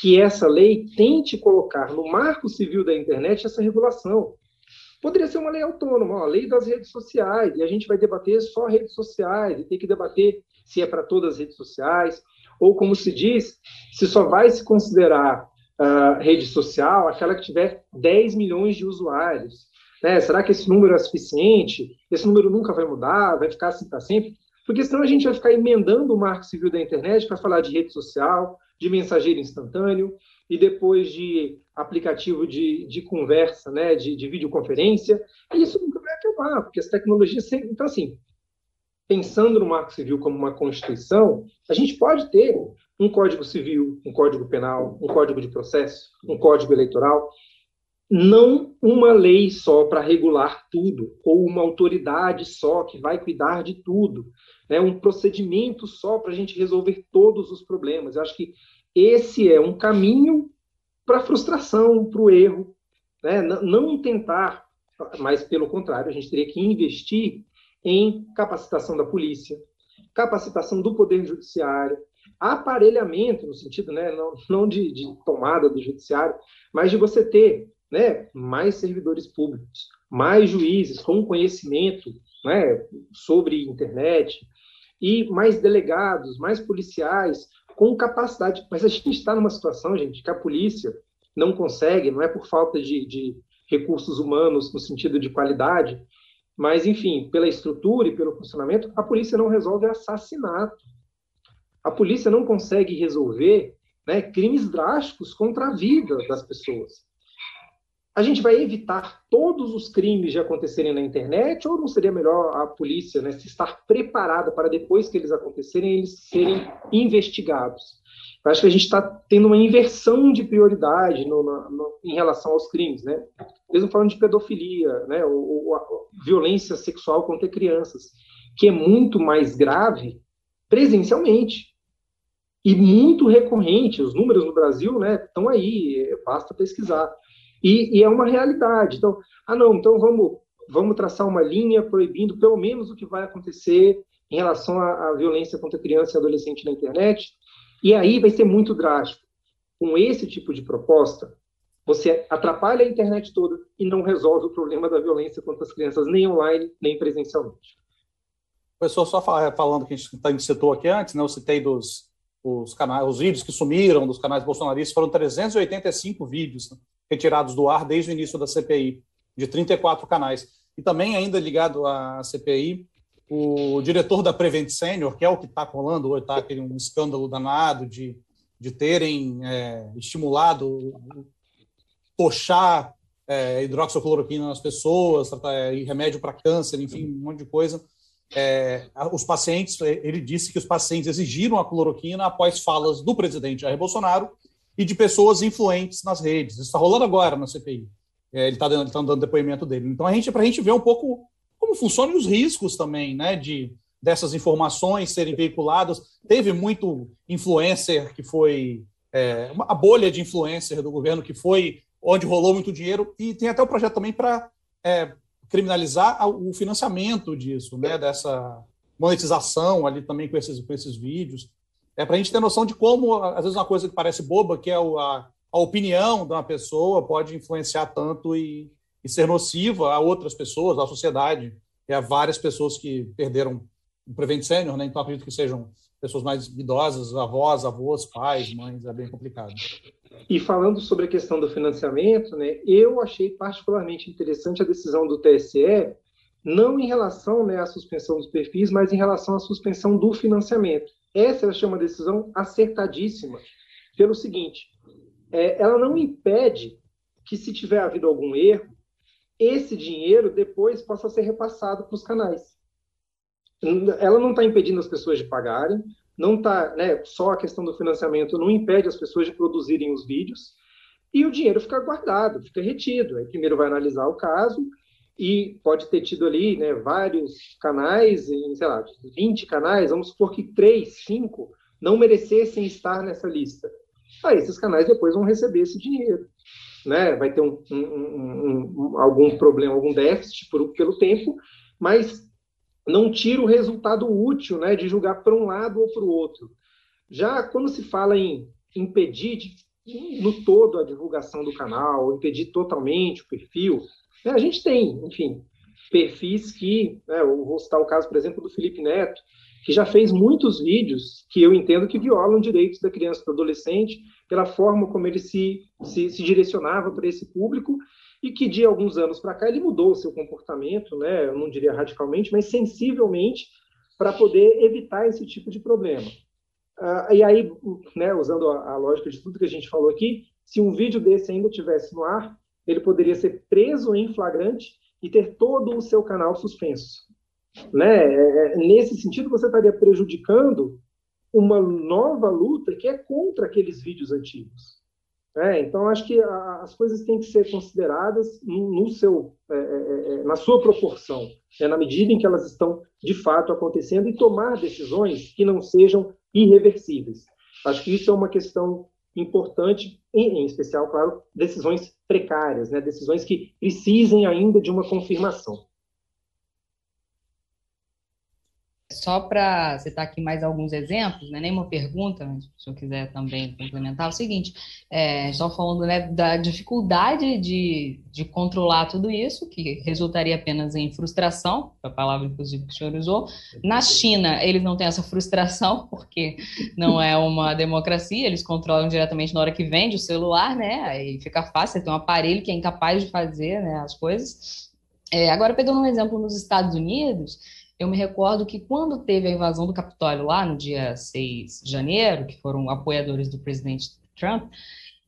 D: que essa lei tente colocar no marco civil da internet essa regulação. Poderia ser uma lei autônoma, a lei das redes sociais, e a gente vai debater só redes sociais, e tem que debater se é para todas as redes sociais, ou, como se diz, se só vai se considerar uh, rede social aquela que tiver 10 milhões de usuários. Né? Será que esse número é suficiente? Esse número nunca vai mudar? Vai ficar assim para sempre? Porque senão a gente vai ficar emendando o marco civil da internet para falar de rede social, de mensageiro instantâneo, e depois de aplicativo de, de conversa, né, de, de videoconferência, e isso nunca vai acabar, porque as tecnologias sempre. Então, assim, pensando no marco civil como uma constituição, a gente pode ter um código civil, um código penal, um código de processo, um código eleitoral, não uma lei só para regular tudo, ou uma autoridade só que vai cuidar de tudo né, um procedimento só para a gente resolver todos os problemas. Eu acho que esse é um caminho para a frustração, para o erro. Né? Não tentar, mas pelo contrário, a gente teria que investir em capacitação da polícia, capacitação do Poder Judiciário, aparelhamento, no sentido né, não, não de, de tomada do Judiciário, mas de você ter né, mais servidores públicos, mais juízes com conhecimento né, sobre internet, e mais delegados, mais policiais, com capacidade. Mas a gente está numa situação, gente, que a polícia não consegue, não é por falta de, de recursos humanos no sentido de qualidade, mas, enfim, pela estrutura e pelo funcionamento, a polícia não resolve assassinato. A polícia não consegue resolver né, crimes drásticos contra a vida das pessoas. A gente vai evitar todos os crimes de acontecerem na internet ou não seria melhor a polícia né, se estar preparada para depois que eles acontecerem, eles serem investigados? Eu acho que a gente está tendo uma inversão de prioridade no, no, em relação aos crimes, né? Mesmo falando de pedofilia, né? Ou, ou violência sexual contra crianças, que é muito mais grave presencialmente e muito recorrente. Os números no Brasil, né? Estão aí, basta pesquisar. E, e, é uma realidade. Então, ah, não, então vamos, vamos traçar uma linha proibindo pelo menos o que vai acontecer em relação à, à violência contra criança e adolescente na internet. E aí vai ser muito drástico. Com esse tipo de proposta, você atrapalha a internet toda e não resolve o problema da violência contra as crianças, nem online, nem presencialmente.
B: Professor, só falando que a gente tá citou aqui antes, né, eu citei dos os canais, os vídeos que sumiram dos canais bolsonaristas, foram 385 vídeos, né? Retirados do ar desde o início da CPI, de 34 canais. E também, ainda ligado à CPI, o diretor da Prevent Senior, que é o que está rolando hoje, está aquele um escândalo danado de, de terem é, estimulado tochar é, hidroxicloroquina nas pessoas, tratar, e remédio para câncer, enfim, um monte de coisa. É, os pacientes, ele disse que os pacientes exigiram a cloroquina após falas do presidente Jair Bolsonaro e de pessoas influentes nas redes. Isso está rolando agora na CPI. É, ele está dando, tá dando depoimento dele. Então, a gente, para a gente ver um pouco como funcionam os riscos também, né, de dessas informações serem veiculadas. Teve muito influencer que foi é, a bolha de influencer do governo que foi onde rolou muito dinheiro e tem até o projeto também para é, criminalizar o financiamento disso, né, dessa monetização ali também com esses, com esses vídeos é para a gente ter noção de como, às vezes, uma coisa que parece boba, que é a, a opinião de uma pessoa, pode influenciar tanto e, e ser nociva a outras pessoas, à sociedade, e a várias pessoas que perderam o Prevent Senior, né? Então, acredito que sejam pessoas mais idosas, avós, avós, pais, mães, é bem complicado.
D: E falando sobre a questão do financiamento, né, eu achei particularmente interessante a decisão do TSE, não em relação né, à suspensão dos perfis, mas em relação à suspensão do financiamento. Essa eu achei uma decisão acertadíssima, pelo seguinte: é, ela não impede que, se tiver havido algum erro, esse dinheiro depois possa ser repassado para os canais. Ela não está impedindo as pessoas de pagarem, não está, né, só a questão do financiamento não impede as pessoas de produzirem os vídeos, e o dinheiro fica guardado, fica retido. Aí primeiro vai analisar o caso, e pode ter tido ali né, vários canais, sei lá, 20 canais, vamos supor que 3, 5 não merecessem estar nessa lista. Aí esses canais depois vão receber esse dinheiro. Né? Vai ter um, um, um, algum problema, algum déficit por, pelo tempo, mas não tira o resultado útil né, de julgar para um lado ou para o outro. Já quando se fala em impedir de, no todo a divulgação do canal, impedir totalmente o perfil, a gente tem, enfim, perfis que, né, vou citar o caso, por exemplo, do Felipe Neto, que já fez muitos vídeos que eu entendo que violam direitos da criança e do adolescente pela forma como ele se, se, se direcionava para esse público e que de alguns anos para cá ele mudou o seu comportamento, né, eu não diria radicalmente, mas sensivelmente para poder evitar esse tipo de problema. Uh, e aí, né, usando a, a, lógica de tudo que a gente falou aqui, se um vídeo desse ainda tivesse no ar, ele poderia ser preso em flagrante e ter todo o seu canal suspenso. Né? É, é, nesse sentido, você estaria prejudicando uma nova luta que é contra aqueles vídeos antigos. É, então, acho que as coisas têm que ser consideradas no seu, é, é, é na sua proporção, né? na medida em que elas estão de fato acontecendo e tomar decisões que não sejam irreversíveis. Acho que isso é uma questão importante, em, em especial, claro, decisões precárias, né? decisões que precisem ainda de uma confirmação.
C: Só para citar aqui mais alguns exemplos, né, nem uma pergunta, mas se eu quiser também complementar, é o seguinte, é, só falando né, da dificuldade de, de controlar tudo isso, que resultaria apenas em frustração, a palavra, inclusive, que o senhor usou. Na China, eles não têm essa frustração, porque não é uma democracia, eles controlam diretamente na hora que vende o celular, né, aí fica fácil, você tem um aparelho que é incapaz de fazer né, as coisas. É, agora, pegando um exemplo nos Estados Unidos, eu me recordo que quando teve a invasão do Capitólio lá no dia 6 de janeiro, que foram apoiadores do presidente Trump,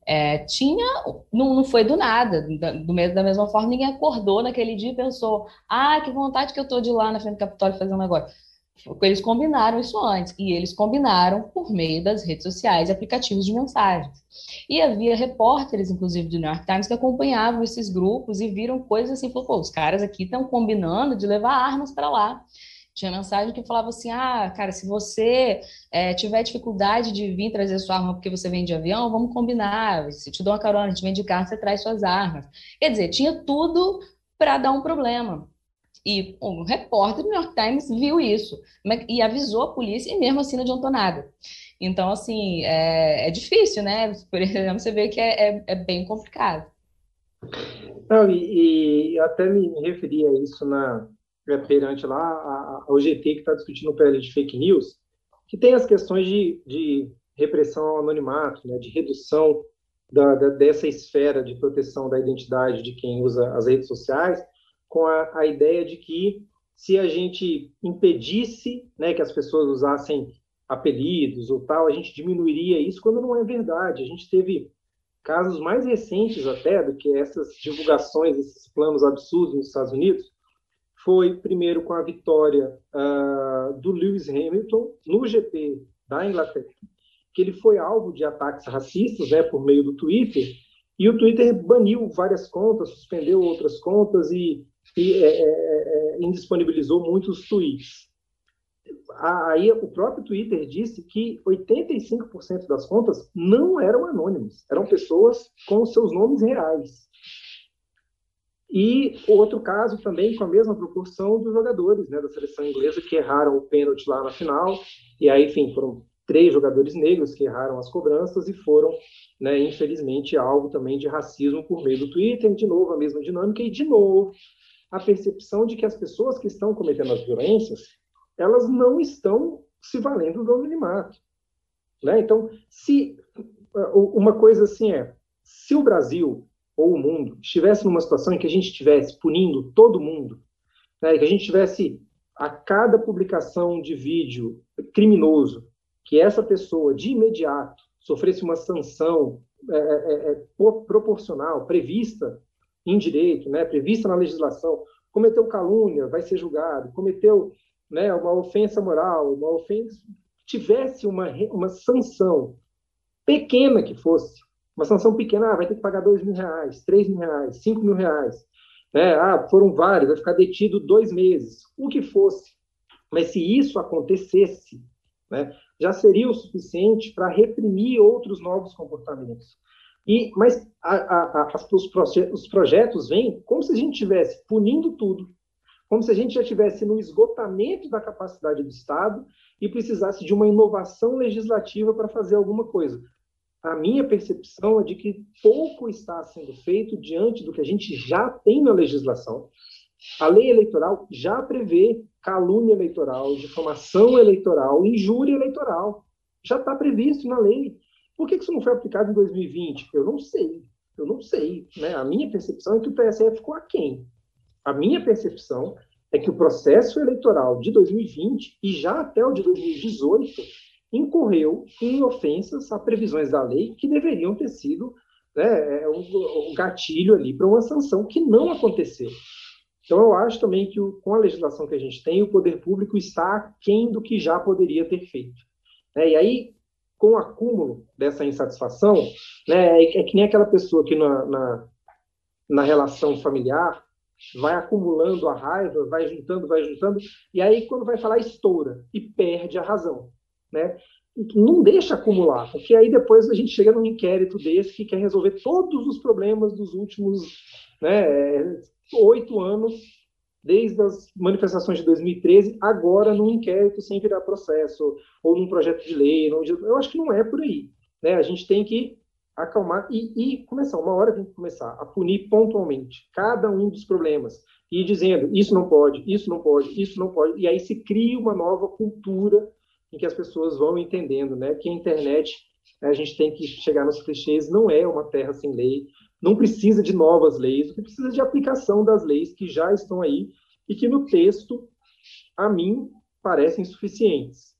C: É, tinha, não, não foi do nada, do, da mesma forma, ninguém acordou naquele dia e pensou, ah, que vontade que eu tô de ir lá na frente do Capitólio fazer um negócio. Eles combinaram isso antes, e eles combinaram por meio das redes sociais e aplicativos de mensagens. E havia repórteres, inclusive, do New York Times, que acompanhavam esses grupos e viram coisas assim, falou, pô, os caras aqui estão combinando de levar armas para lá. Tinha mensagem que falava assim: ah, cara, se você é, tiver dificuldade de vir trazer sua arma porque você vem de avião, vamos combinar. Se te dou uma carona, a gente vem de carro, você traz suas armas. Quer dizer, tinha tudo para dar um problema. E um repórter do New York Times viu isso e avisou a polícia e mesmo assim não adiantou nada. Então, assim, é, é difícil, né? Por exemplo, você vê que é, é, é bem complicado.
D: Não, e, e até me referi a isso na, perante lá ao GT que está discutindo o PL de fake news, que tem as questões de, de repressão ao anonimato, né, de redução da, da, dessa esfera de proteção da identidade de quem usa as redes sociais, com a, a ideia de que se a gente impedisse né, que as pessoas usassem apelidos ou tal, a gente diminuiria isso, quando não é verdade. A gente teve casos mais recentes até do que essas divulgações, esses planos absurdos nos Estados Unidos, foi primeiro com a vitória uh, do Lewis Hamilton no GP da Inglaterra, que ele foi alvo de ataques racistas, né, por meio do Twitter, e o Twitter baniu várias contas, suspendeu outras contas e, e é, é, é, indisponibilizou muitos tweets. Aí o próprio Twitter disse que 85% das contas não eram anônimas, eram pessoas com seus nomes reais. E outro caso também com a mesma proporção dos jogadores né, da seleção inglesa que erraram o pênalti lá na final. E aí, enfim, foram três jogadores negros que erraram as cobranças e foram, né, infelizmente, alvo também de racismo por meio do Twitter. De novo, a mesma dinâmica e, de novo, a percepção de que as pessoas que estão cometendo as violências, elas não estão se valendo do anonimato. Né? Então, se uma coisa assim é, se o Brasil ou o mundo estivesse numa situação em que a gente estivesse punindo todo mundo, né, que a gente tivesse a cada publicação de vídeo criminoso, que essa pessoa de imediato sofresse uma sanção é, é, é, é proporcional, prevista em direito, né, prevista na legislação, cometeu calúnia, vai ser julgado, cometeu né, uma ofensa moral, uma ofensa, tivesse uma, uma sanção pequena que fosse, uma sanção pequena, ah, vai ter que pagar dois mil reais, três mil reais, cinco mil reais. Né? Ah, foram vários, vai ficar detido dois meses. O que fosse. Mas se isso acontecesse, né, já seria o suficiente para reprimir outros novos comportamentos. E, mas a, a, a, os, projetos, os projetos vêm como se a gente estivesse punindo tudo, como se a gente já estivesse no esgotamento da capacidade do Estado e precisasse de uma inovação legislativa para fazer alguma coisa a minha percepção é de que pouco está sendo feito diante do que a gente já tem na legislação. A lei eleitoral já prevê calúnia eleitoral, difamação eleitoral, injúria eleitoral. Já está previsto na lei. Por que isso não foi aplicado em 2020? Eu não sei. Eu não sei. Né? A minha percepção é que o TSE ficou aquém. A minha percepção é que o processo eleitoral de 2020 e já até o de 2018 incorreu em ofensas a previsões da lei que deveriam ter sido né, é, um, um gatilho ali para uma sanção que não aconteceu. Então, eu acho também que com a legislação que a gente tem, o poder público está aquém do que já poderia ter feito. É, e aí, com o acúmulo dessa insatisfação, né, é, é que nem aquela pessoa que na, na, na relação familiar vai acumulando a raiva, vai juntando, vai juntando, e aí quando vai falar estoura e perde a razão né? Não deixa acumular, porque aí depois a gente chega num inquérito desse que quer resolver todos os problemas dos últimos né, oito anos, desde as manifestações de 2013, agora num inquérito sem virar processo, ou num projeto de lei. Eu acho que não é por aí. Né? A gente tem que acalmar e, e, começar. Uma hora tem que começar a punir pontualmente cada um dos problemas e dizendo isso não pode, isso não pode, isso não pode. E aí se cria uma nova cultura em que as pessoas vão entendendo, né, que a internet a gente tem que chegar nos clichês, não é uma terra sem lei, não precisa de novas leis, o que precisa de aplicação das leis que já estão aí e que no texto, a mim, parecem suficientes.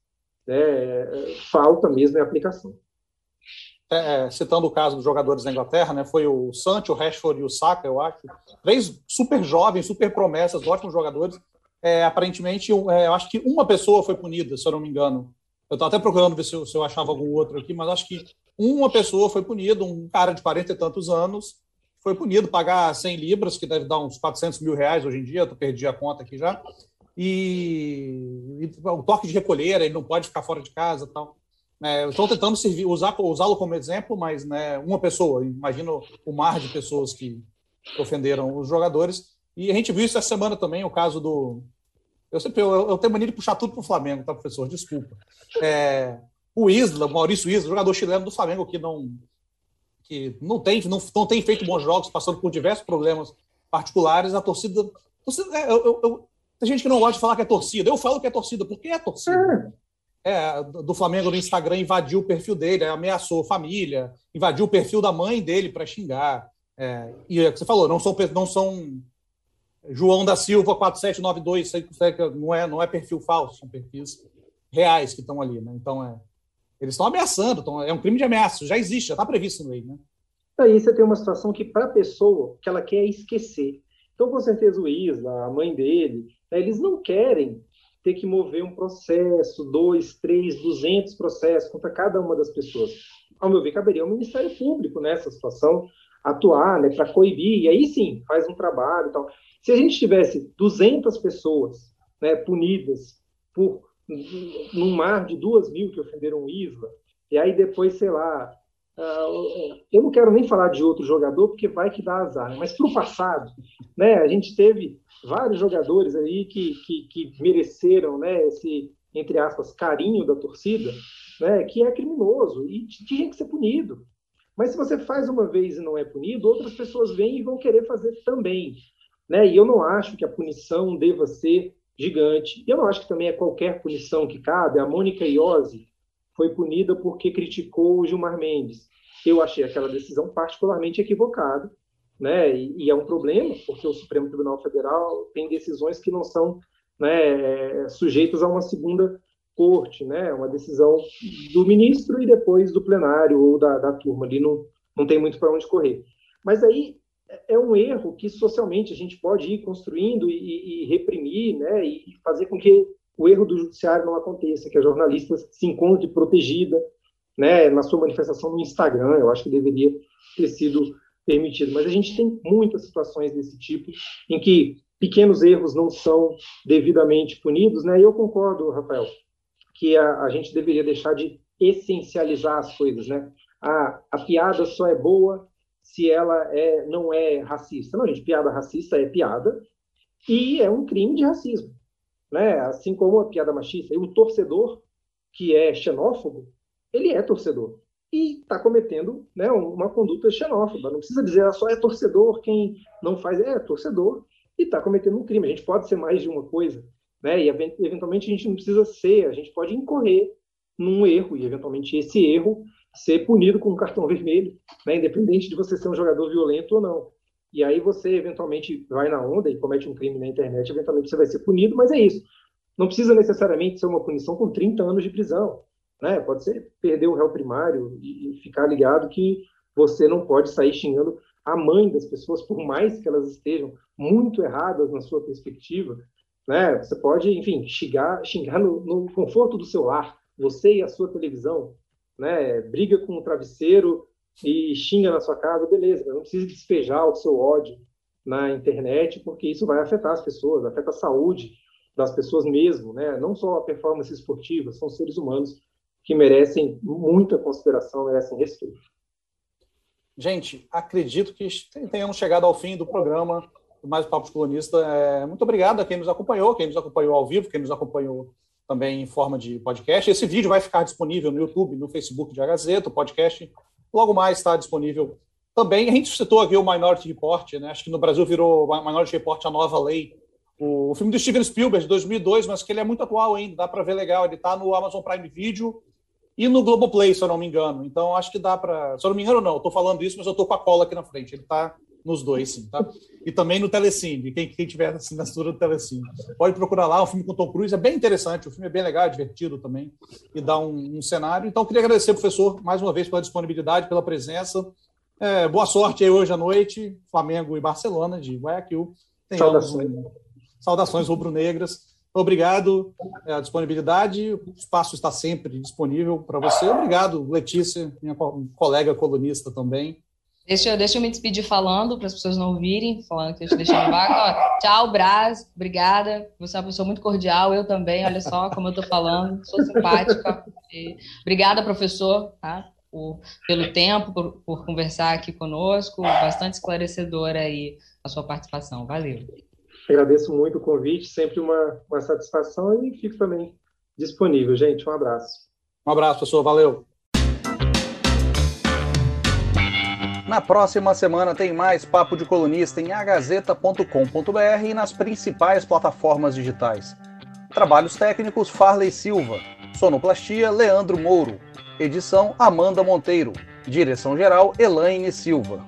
D: Né? Falta mesmo a aplicação.
B: é, citando o caso dos jogadores da Inglaterra, né, foi o Sancho, o Rashford e o Saka, eu acho, três super jovens, super promessas, ótimos jogadores. É, aparentemente, é, eu acho que uma pessoa foi punida, se eu não me engano. Eu estava até procurando ver se eu, se eu, achava algum outro aqui, mas acho que uma pessoa foi punida, um cara de 40 e tantos anos, foi punido, pagar 100 libras, que deve dar uns 400 mil reais hoje em dia, eu perdi a conta aqui já, e, e o toque de recolher, ele não pode ficar fora de casa tal. É, estou tentando usar, usá-lo como exemplo, mas né, uma pessoa, imagino o mar de pessoas que ofenderam os jogadores. E a gente viu isso essa semana também, o caso do. Eu sempre eu, eu tenho mania de puxar tudo para o Flamengo, tá, professor? Desculpa. É, o Isla, o Maurício Isla, jogador chileno do Flamengo, que não, que não, tem, não, não tem feito bons jogos, passando por diversos problemas particulares, a torcida. torcida é, eu, eu, tem gente que não gosta de falar que é torcida. Eu falo que é torcida, porque é torcida. É é, do Flamengo no Instagram invadiu o perfil dele, ameaçou família, invadiu o perfil da mãe dele para xingar. É, e é o que você falou, não são, não são João da Silva 4792, não é, não é perfil falso, são perfis reais que estão ali. Né? Então, é, eles estão ameaçando, então, é um crime de ameaça, já existe, já está previsto no lei. Né?
D: Aí você tem uma situação que, para a pessoa, que ela quer esquecer. Então, com certeza, o Isla, a mãe dele, né, eles não querem ter que mover um processo, dois, três, duzentos processos contra cada uma das pessoas. Ao meu ver, caberia ao Ministério Público nessa situação atuar, né, para coibir, e aí sim, faz um trabalho e tal. Se a gente tivesse 200 pessoas né, punidas por num mar de duas mil que ofenderam o Isla, e aí depois, sei lá, uh, eu não quero nem falar de outro jogador, porque vai que dá azar, né? mas para o passado, né, a gente teve vários jogadores aí que, que, que mereceram né, esse, entre aspas, carinho da torcida, né, que é criminoso e tinha que ser punido. Mas se você faz uma vez e não é punido, outras pessoas vêm e vão querer fazer também. Né? E eu não acho que a punição deva ser gigante. Eu não acho que também é qualquer punição que cabe. A Mônica Iose foi punida porque criticou o Gilmar Mendes. Eu achei aquela decisão particularmente equivocada né? E, e, é um problema, porque o Supremo Tribunal Federal tem decisões que não são né, sujeitas a uma segunda corte, né? Uma decisão do ministro e depois do plenário ou da, da turma ali não, não tem muito para onde correr. Mas aí é um erro que socialmente a gente pode ir construindo e, e, reprimir, né? E fazer com que o erro do judiciário não aconteça, que a jornalista se encontre protegida, né? Na sua manifestação no Instagram, eu acho que deveria ter sido permitido. Mas a gente tem muitas situações desse tipo em que pequenos erros não são devidamente punidos, né? E eu concordo, Rafael, que a, a gente deveria deixar de essencializar as coisas, né? A, a piada só é boa se ela é, não é racista. Não, gente, piada racista é piada e é um crime de racismo, né? Assim como a piada machista. E o torcedor que é xenófobo, ele é torcedor e está cometendo né, uma conduta xenófoba. Não precisa dizer ah, só é torcedor quem não faz, é torcedor e está cometendo um crime. A gente pode ser mais de uma coisa, né? E eventualmente a gente não precisa ser, a gente pode incorrer num erro e eventualmente esse erro ser punido com um cartão vermelho, né? independente de você ser um jogador violento ou não. E aí você eventualmente vai na onda e comete um crime na internet, eventualmente você vai ser punido, mas é isso. Não precisa necessariamente ser uma punição com 30 anos de prisão. Né? Pode ser perder o réu primário e ficar ligado que você não pode sair xingando a mãe das pessoas, por mais que elas estejam muito erradas na sua perspectiva. Né? Você pode, enfim, xingar, xingar no, no conforto do seu lar, você e a sua televisão. Né? Briga com o travesseiro e xinga na sua casa, beleza, não precisa despejar o seu ódio na internet, porque isso vai afetar as pessoas, afeta a saúde das pessoas mesmo, né? não só a performance esportiva, são seres humanos que merecem muita consideração, merecem respeito.
B: Gente, acredito que tenhamos chegado ao fim do programa Mais Papo Colunista. É, muito obrigado a quem nos acompanhou, quem nos acompanhou ao vivo, quem nos acompanhou também em forma de podcast. Esse vídeo vai ficar disponível no YouTube, no Facebook de A Gazeta, o podcast logo mais está disponível também. A gente citou aqui o Minority Report, né? acho que no Brasil virou Minority Report a nova lei. O filme do Steven Spielberg, de 2002, mas que ele é muito atual ainda, dá para ver legal. Ele está no Amazon Prime Video e no Globoplay, se eu não me engano. Então, acho que dá para. Se eu não me engano, não, estou falando isso, mas eu estou com a cola aqui na frente. Ele está nos dois, sim, tá? E também no Telecine, quem, quem tiver assinatura do Telecine. Pode procurar lá, o filme com Tom Cruise é bem interessante, o filme é bem legal, é divertido também, e dá um, um cenário. Então, queria agradecer, professor, mais uma vez pela disponibilidade, pela presença. É, boa sorte aí hoje à noite, Flamengo e Barcelona, de Guayaquil.
D: Saudações.
B: Saudações rubro-negras. Obrigado pela disponibilidade. O espaço está sempre disponível para você. Obrigado, Letícia, minha colega colunista também.
C: Deixa, deixa eu me despedir falando, para as pessoas não ouvirem, falando que eu te deixei no vácuo. Tchau, Braz, obrigada. Você é uma pessoa muito cordial, eu também, olha só como eu estou falando, sou simpática. E... Obrigada, professor, tá? por, pelo tempo, por, por conversar aqui conosco, bastante esclarecedora aí a sua participação. Valeu.
D: Agradeço muito o convite, sempre uma, uma satisfação e fico também disponível, gente. Um abraço.
B: Um abraço, professor. Valeu. Na próxima semana tem mais Papo de Colunista em agazeta.com.br e nas principais plataformas digitais. Trabalhos técnicos Farley Silva. Sonoplastia Leandro Mouro. Edição Amanda Monteiro. Direção geral Elaine Silva.